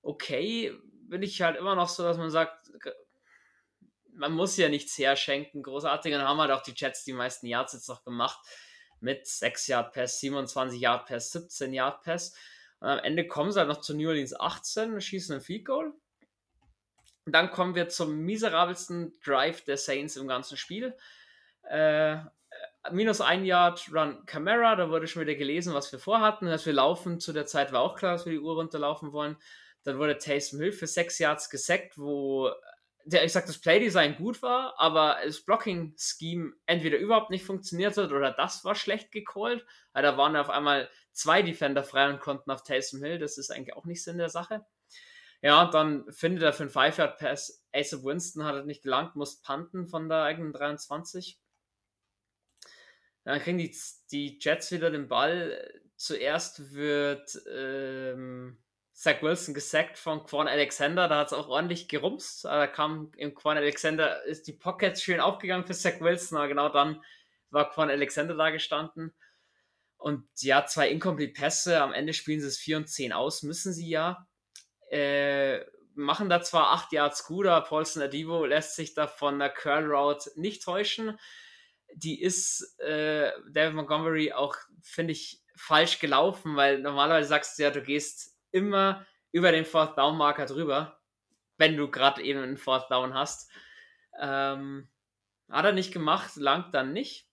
Okay, bin ich halt immer noch so, dass man sagt, man muss ja nichts herschenken. Großartig. Dann haben halt auch die Jets die meisten Yards jetzt noch gemacht. Mit 6 Yard Pass, 27 Yard Pass, 17 Yard Pass. Und am Ende kommen sie halt noch zu New Orleans 18, schießen ein Field Goal. Dann kommen wir zum miserabelsten Drive der Saints im ganzen Spiel. Äh, minus ein Yard Run Camera, da wurde schon wieder gelesen, was wir vorhatten. Dass wir laufen, zu der Zeit war auch klar, dass wir die Uhr runterlaufen wollen. Dann wurde Taysom Hill für sechs Yards gesackt, wo der, ich sag, das Playdesign gut war, aber das Blocking-Scheme entweder überhaupt nicht funktioniert hat oder das war schlecht gecallt. Weil da waren auf einmal zwei Defender frei und konnten auf Taysom Hill. Das ist eigentlich auch nicht Sinn der Sache. Ja, dann findet er für einen Five-Yard-Pass. Ace of Winston hat es nicht gelangt, muss panten von der eigenen 23. Dann kriegen die, die Jets wieder den Ball. Zuerst wird ähm, Zach Wilson gesackt von Quan Alexander. Da hat es auch ordentlich gerumst. Da kam im Quan Alexander, ist die Pocket schön aufgegangen für Zach Wilson, aber genau dann war Quan Alexander da gestanden. Und ja, zwei Incomplete Pässe. Am Ende spielen sie es 4 und 10 aus, müssen sie ja. Äh, machen da zwar 8 Yards aber Paulson Adivo lässt sich da von der Curl Route nicht täuschen. Die ist äh, David Montgomery auch, finde ich, falsch gelaufen, weil normalerweise sagst du ja, du gehst immer über den Fourth Down Marker drüber, wenn du gerade eben einen Fourth Down hast. Ähm, hat er nicht gemacht, langt dann nicht.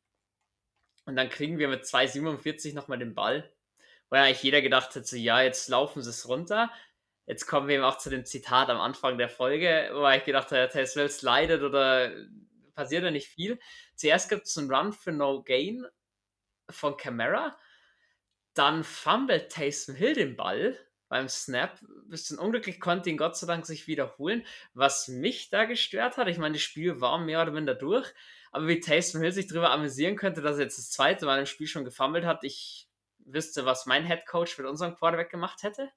Und dann kriegen wir mit 2,47 nochmal den Ball, weil eigentlich jeder gedacht hätte, so, ja, jetzt laufen sie es runter. Jetzt kommen wir eben auch zu dem Zitat am Anfang der Folge, wo ich gedacht habe, Tess Wells leidet oder passiert da nicht viel. Zuerst gibt es einen Run für No Gain von Camara. Dann fummelt Taysom Hill den Ball beim Snap bisschen unglücklich, konnte ihn Gott sei Dank sich wiederholen. Was mich da gestört hat, ich meine, das Spiel war mehr oder minder durch, aber wie Taysom Hill sich darüber amüsieren könnte, dass er jetzt das zweite Mal im Spiel schon gefummelt hat, ich wüsste, was mein Head Coach mit unserem Quarterback gemacht hätte.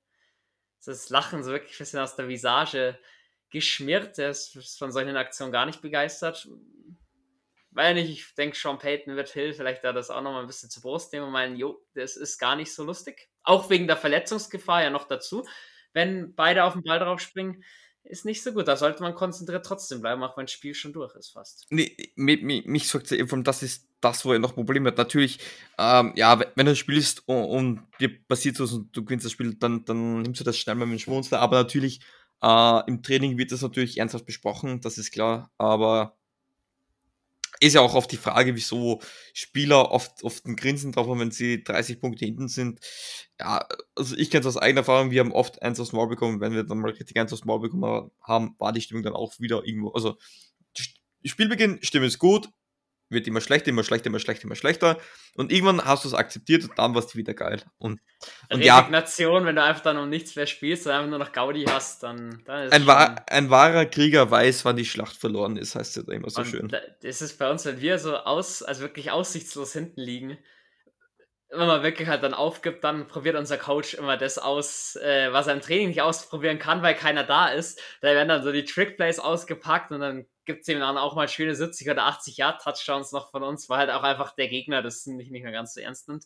Das Lachen so wirklich ein bisschen aus der Visage geschmiert, der ist von solchen Aktionen gar nicht begeistert weil nicht, ich denke, Sean Payton wird Hill vielleicht da das auch nochmal ein bisschen zu Brust nehmen und meinen, jo, das ist gar nicht so lustig. Auch wegen der Verletzungsgefahr ja noch dazu. Wenn beide auf den Ball drauf springen, ist nicht so gut. Da sollte man konzentriert trotzdem bleiben, auch wenn das Spiel schon durch ist fast. Nee, mich, mich, mich sagt ja eben, das ist das, wo er noch Probleme hat. Natürlich, ähm, ja, wenn du spielst und, und dir passiert so und du gewinnst das Spiel, dann, dann nimmst du das schnell mal mit dem Schmunzler. Aber natürlich, äh, im Training wird das natürlich ernsthaft besprochen, das ist klar. Aber ist ja auch oft die Frage, wieso Spieler oft, oft ein Grinsen drauf haben, wenn sie 30 Punkte hinten sind. Ja, also ich kenne es aus eigener Erfahrung, wir haben oft eins aufs Maul bekommen, wenn wir dann mal richtig eins aufs Maul bekommen haben, war die Stimmung dann auch wieder irgendwo, also Spielbeginn, Stimme ist gut, wird immer schlechter, immer schlechter, immer schlechter, immer schlechter. Und irgendwann hast du es akzeptiert und dann war es wieder geil. Und, und Resignation, ja, wenn du einfach dann um nichts mehr spielst und einfach nur noch Gaudi hast, dann, dann ist ein, wahr, ein wahrer Krieger weiß, wann die Schlacht verloren ist, heißt es ja immer so und schön. Das ist bei uns, wenn wir so aus, also wirklich aussichtslos hinten liegen, wenn man wirklich halt dann aufgibt, dann probiert unser Coach immer das aus, äh, was er im Training nicht ausprobieren kann, weil keiner da ist. Da werden dann so die Trickplays ausgepackt und dann gibt es eben dann auch mal schöne 70 oder 80 Yard Touchdowns noch von uns, weil halt auch einfach der Gegner das nicht, nicht mehr ganz so ernst nimmt.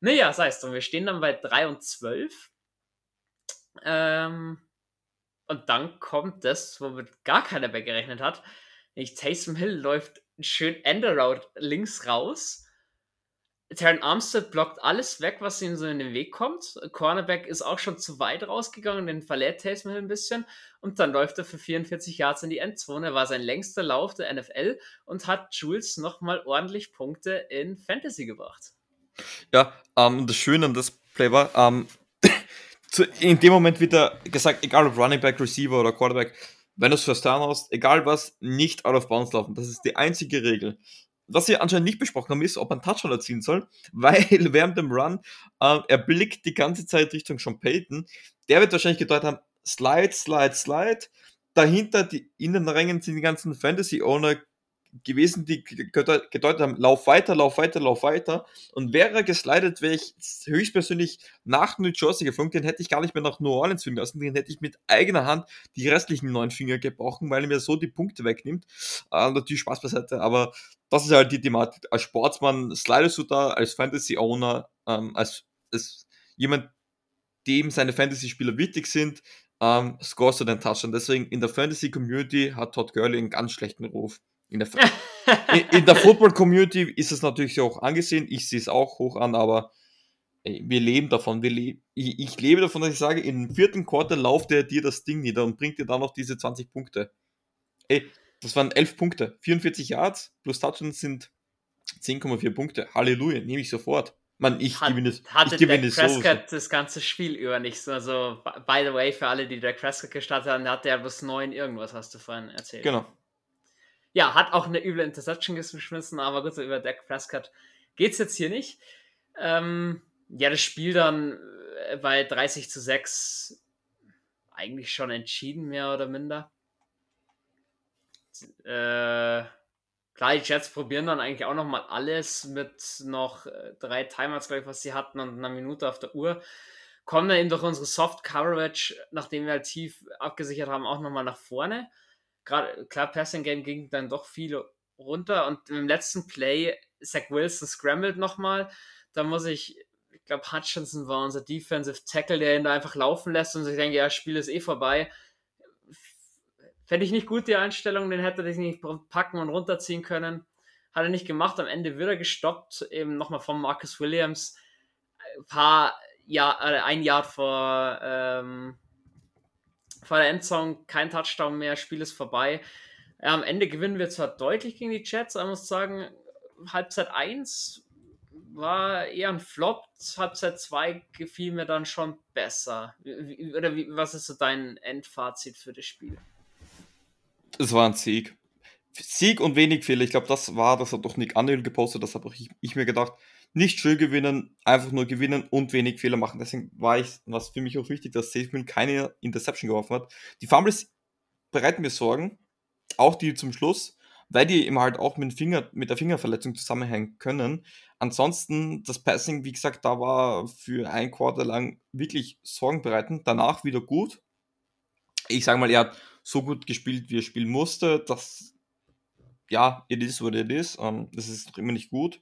Naja, sei es drum, wir stehen dann bei 3 und 12. Ähm, und dann kommt das, womit gar keiner mehr gerechnet hat. Nämlich Taysom Hill läuft schön Enderoute links raus Terran Armstead blockt alles weg, was ihm so in den Weg kommt. Cornerback ist auch schon zu weit rausgegangen, den verletzt Taysom ein bisschen. Und dann läuft er für 44 Yards in die Endzone. War sein längster Lauf der NFL und hat Jules nochmal ordentlich Punkte in Fantasy gebracht. Ja, ähm, das Schöne an das Play war, ähm, in dem Moment wird er gesagt, egal ob Running Back, Receiver oder Quarterback, wenn du es First Down hast, egal was, nicht out of bounds laufen. Das ist die einzige Regel was wir anscheinend nicht besprochen haben, ist, ob einen Touchdown erzielen soll, weil während dem Run äh, er blickt die ganze Zeit Richtung Sean Payton. Der wird wahrscheinlich gedeutet haben, Slide, Slide, Slide. Dahinter, die Innenrängen sind die ganzen Fantasy-Owner gewesen, die gedeutet haben, lauf weiter, lauf weiter, lauf weiter. Und wäre er geslidet, wäre ich höchstpersönlich nach New Jersey geflogen, den hätte ich gar nicht mehr nach New Orleans fliegen lassen, den hätte ich mit eigener Hand die restlichen neun Finger gebrochen, weil er mir so die Punkte wegnimmt. Äh, natürlich Spaß beiseite, aber das ist halt die Thematik. Als Sportsmann slidest du da, als Fantasy-Owner, ähm, als, als jemand, dem seine Fantasy-Spieler wichtig sind, ähm, scorest du den Touchdown. Deswegen in der Fantasy-Community hat Todd Gurley einen ganz schlechten Ruf. In der, in, in der Football-Community ist es natürlich auch angesehen. Ich sehe es auch hoch an, aber ey, wir leben davon. Wir le ich, ich, lebe davon, dass ich sage, im vierten Quarter lauft er dir das Ding nieder und bringt dir dann noch diese 20 Punkte. Ey, das waren 11 Punkte. 44 Yards plus Touchdowns sind 10,4 Punkte. Halleluja, nehme ich sofort. Man, ich Hat, gewinne, hatte ich gewinne Dak Prescott so. das ganze Spiel über nichts. Also, by the way, für alle, die Dak Prescott gestartet haben, hatte er bis 9 irgendwas, hast du vorhin erzählt. Genau. Ja, hat auch eine üble Interception geschmissen, aber gut, über Dak Prescott es jetzt hier nicht. Ähm, ja, das Spiel dann äh, bei 30 zu 6 eigentlich schon entschieden, mehr oder minder. Äh, klar, die Jets probieren dann eigentlich auch nochmal alles mit noch äh, drei Timers, glaube ich, was sie hatten und einer Minute auf der Uhr. Kommen dann eben durch unsere Soft Coverage, nachdem wir halt tief abgesichert haben, auch nochmal nach vorne. Gerade, klar, Passing Game ging dann doch viel runter und im letzten Play, Zach Wilson scrambled nochmal. Da muss ich ich glaube, Hutchinson war unser Defensive Tackle, der ihn da einfach laufen lässt und ich denke, ja, Spiel ist eh vorbei. Fände ich nicht gut, die Einstellung, den hätte er nicht packen und runterziehen können. Hat er nicht gemacht, am Ende wird er gestoppt, eben nochmal von Marcus Williams. Ein paar Jahr, äh, ein Jahr vor, ähm, vor der Endzone, kein Touchdown mehr, Spiel ist vorbei. Am Ende gewinnen wir zwar deutlich gegen die Jets, aber ich muss sagen, Halbzeit 1 war eher ein Flop. Halbzeit 2 gefiel mir dann schon besser. Wie, oder wie, was ist so dein Endfazit für das Spiel? Es war ein Sieg. Sieg und wenig Fehler. Ich glaube, das war, das hat doch Nick Anil gepostet, das habe ich, ich, mir gedacht. Nicht schön gewinnen, einfach nur gewinnen und wenig Fehler machen. Deswegen war ich, was für mich auch wichtig, dass Safeman keine Interception geworfen hat. Die Fumbles bereiten mir Sorgen, auch die zum Schluss weil die eben halt auch mit, Finger, mit der Fingerverletzung zusammenhängen können. Ansonsten, das Passing, wie gesagt, da war für ein Quarter lang wirklich sorgenbereitend. Danach wieder gut. Ich sage mal, er hat so gut gespielt, wie er spielen musste. Das, ja, it is what it is. Um, das ist immer nicht gut.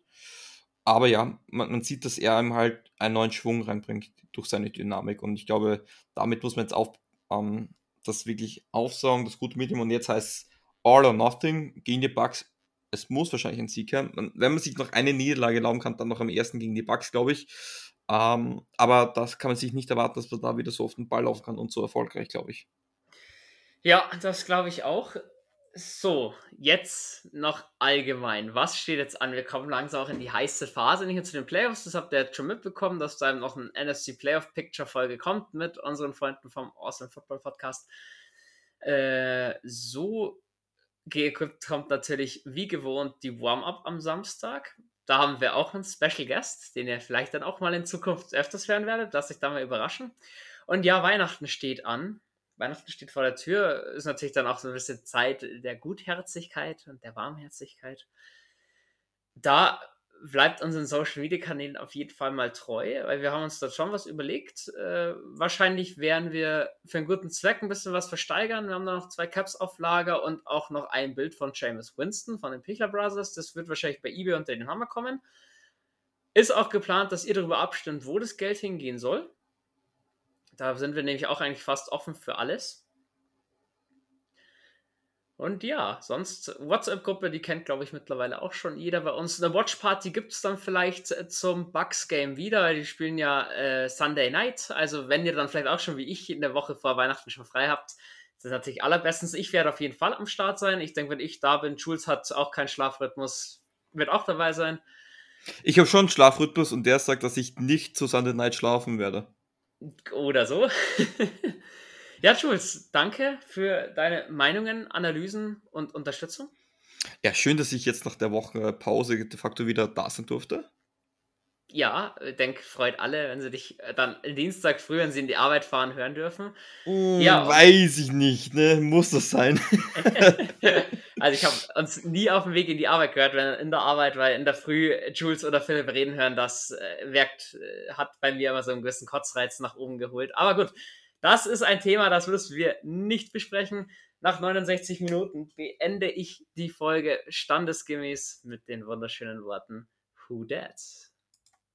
Aber ja, man, man sieht, dass er ihm halt einen neuen Schwung reinbringt durch seine Dynamik. Und ich glaube, damit muss man jetzt auch um, das wirklich aufsaugen, das gute Medium. Und jetzt heißt es, all or nothing gegen die Bucks. Es muss wahrscheinlich ein Sieg her. Wenn man sich noch eine Niederlage erlauben kann, dann noch am ersten gegen die Bucks, glaube ich. Ähm, aber das kann man sich nicht erwarten, dass man da wieder so auf den Ball laufen kann und so erfolgreich, glaube ich. Ja, das glaube ich auch. So, jetzt noch allgemein. Was steht jetzt an? Wir kommen langsam auch in die heiße Phase, nicht nur zu den Playoffs. Das habt ihr jetzt schon mitbekommen, dass da noch ein NFC Playoff Picture Folge kommt mit unseren Freunden vom Awesome Football Podcast. Äh, so geequipt kommt natürlich wie gewohnt die Warm-Up am Samstag. Da haben wir auch einen Special Guest, den ihr vielleicht dann auch mal in Zukunft öfters hören werdet. Lasst euch da mal überraschen. Und ja, Weihnachten steht an. Weihnachten steht vor der Tür. Ist natürlich dann auch so ein bisschen Zeit der Gutherzigkeit und der Warmherzigkeit. Da bleibt unseren Social Media Kanälen auf jeden Fall mal treu, weil wir haben uns da schon was überlegt. Äh, wahrscheinlich werden wir für einen guten Zweck ein bisschen was versteigern. Wir haben da noch zwei Caps auf Lager und auch noch ein Bild von Seamus Winston von den Pichler Brothers. Das wird wahrscheinlich bei eBay unter den Hammer kommen. Ist auch geplant, dass ihr darüber abstimmt, wo das Geld hingehen soll. Da sind wir nämlich auch eigentlich fast offen für alles. Und ja, sonst WhatsApp-Gruppe, die kennt, glaube ich, mittlerweile auch schon jeder bei uns. Eine Watch-Party gibt es dann vielleicht äh, zum Bucks-Game wieder, weil die spielen ja äh, Sunday Night. Also wenn ihr dann vielleicht auch schon wie ich in der Woche vor Weihnachten schon frei habt, das ist natürlich allerbestens. Ich werde auf jeden Fall am Start sein. Ich denke, wenn ich da bin, Jules hat auch keinen Schlafrhythmus, wird auch dabei sein. Ich habe schon einen Schlafrhythmus und der sagt, dass ich nicht zu Sunday Night schlafen werde. Oder so. Ja, Jules, danke für deine Meinungen, Analysen und Unterstützung. Ja, schön, dass ich jetzt nach der Woche Pause de facto wieder da sein durfte. Ja, ich denke, freut alle, wenn sie dich äh, dann Dienstag früh, wenn sie in die Arbeit fahren, hören dürfen. Mm, ja, weiß ich nicht, ne? Muss das sein? also ich habe uns nie auf dem Weg in die Arbeit gehört, wenn in der Arbeit, weil in der Früh Jules oder Philipp reden hören, das äh, wirkt, äh, hat bei mir immer so einen gewissen Kotzreiz nach oben geholt. Aber gut, das ist ein Thema, das müssen wir nicht besprechen. Nach 69 Minuten beende ich die Folge standesgemäß mit den wunderschönen Worten Who Dat?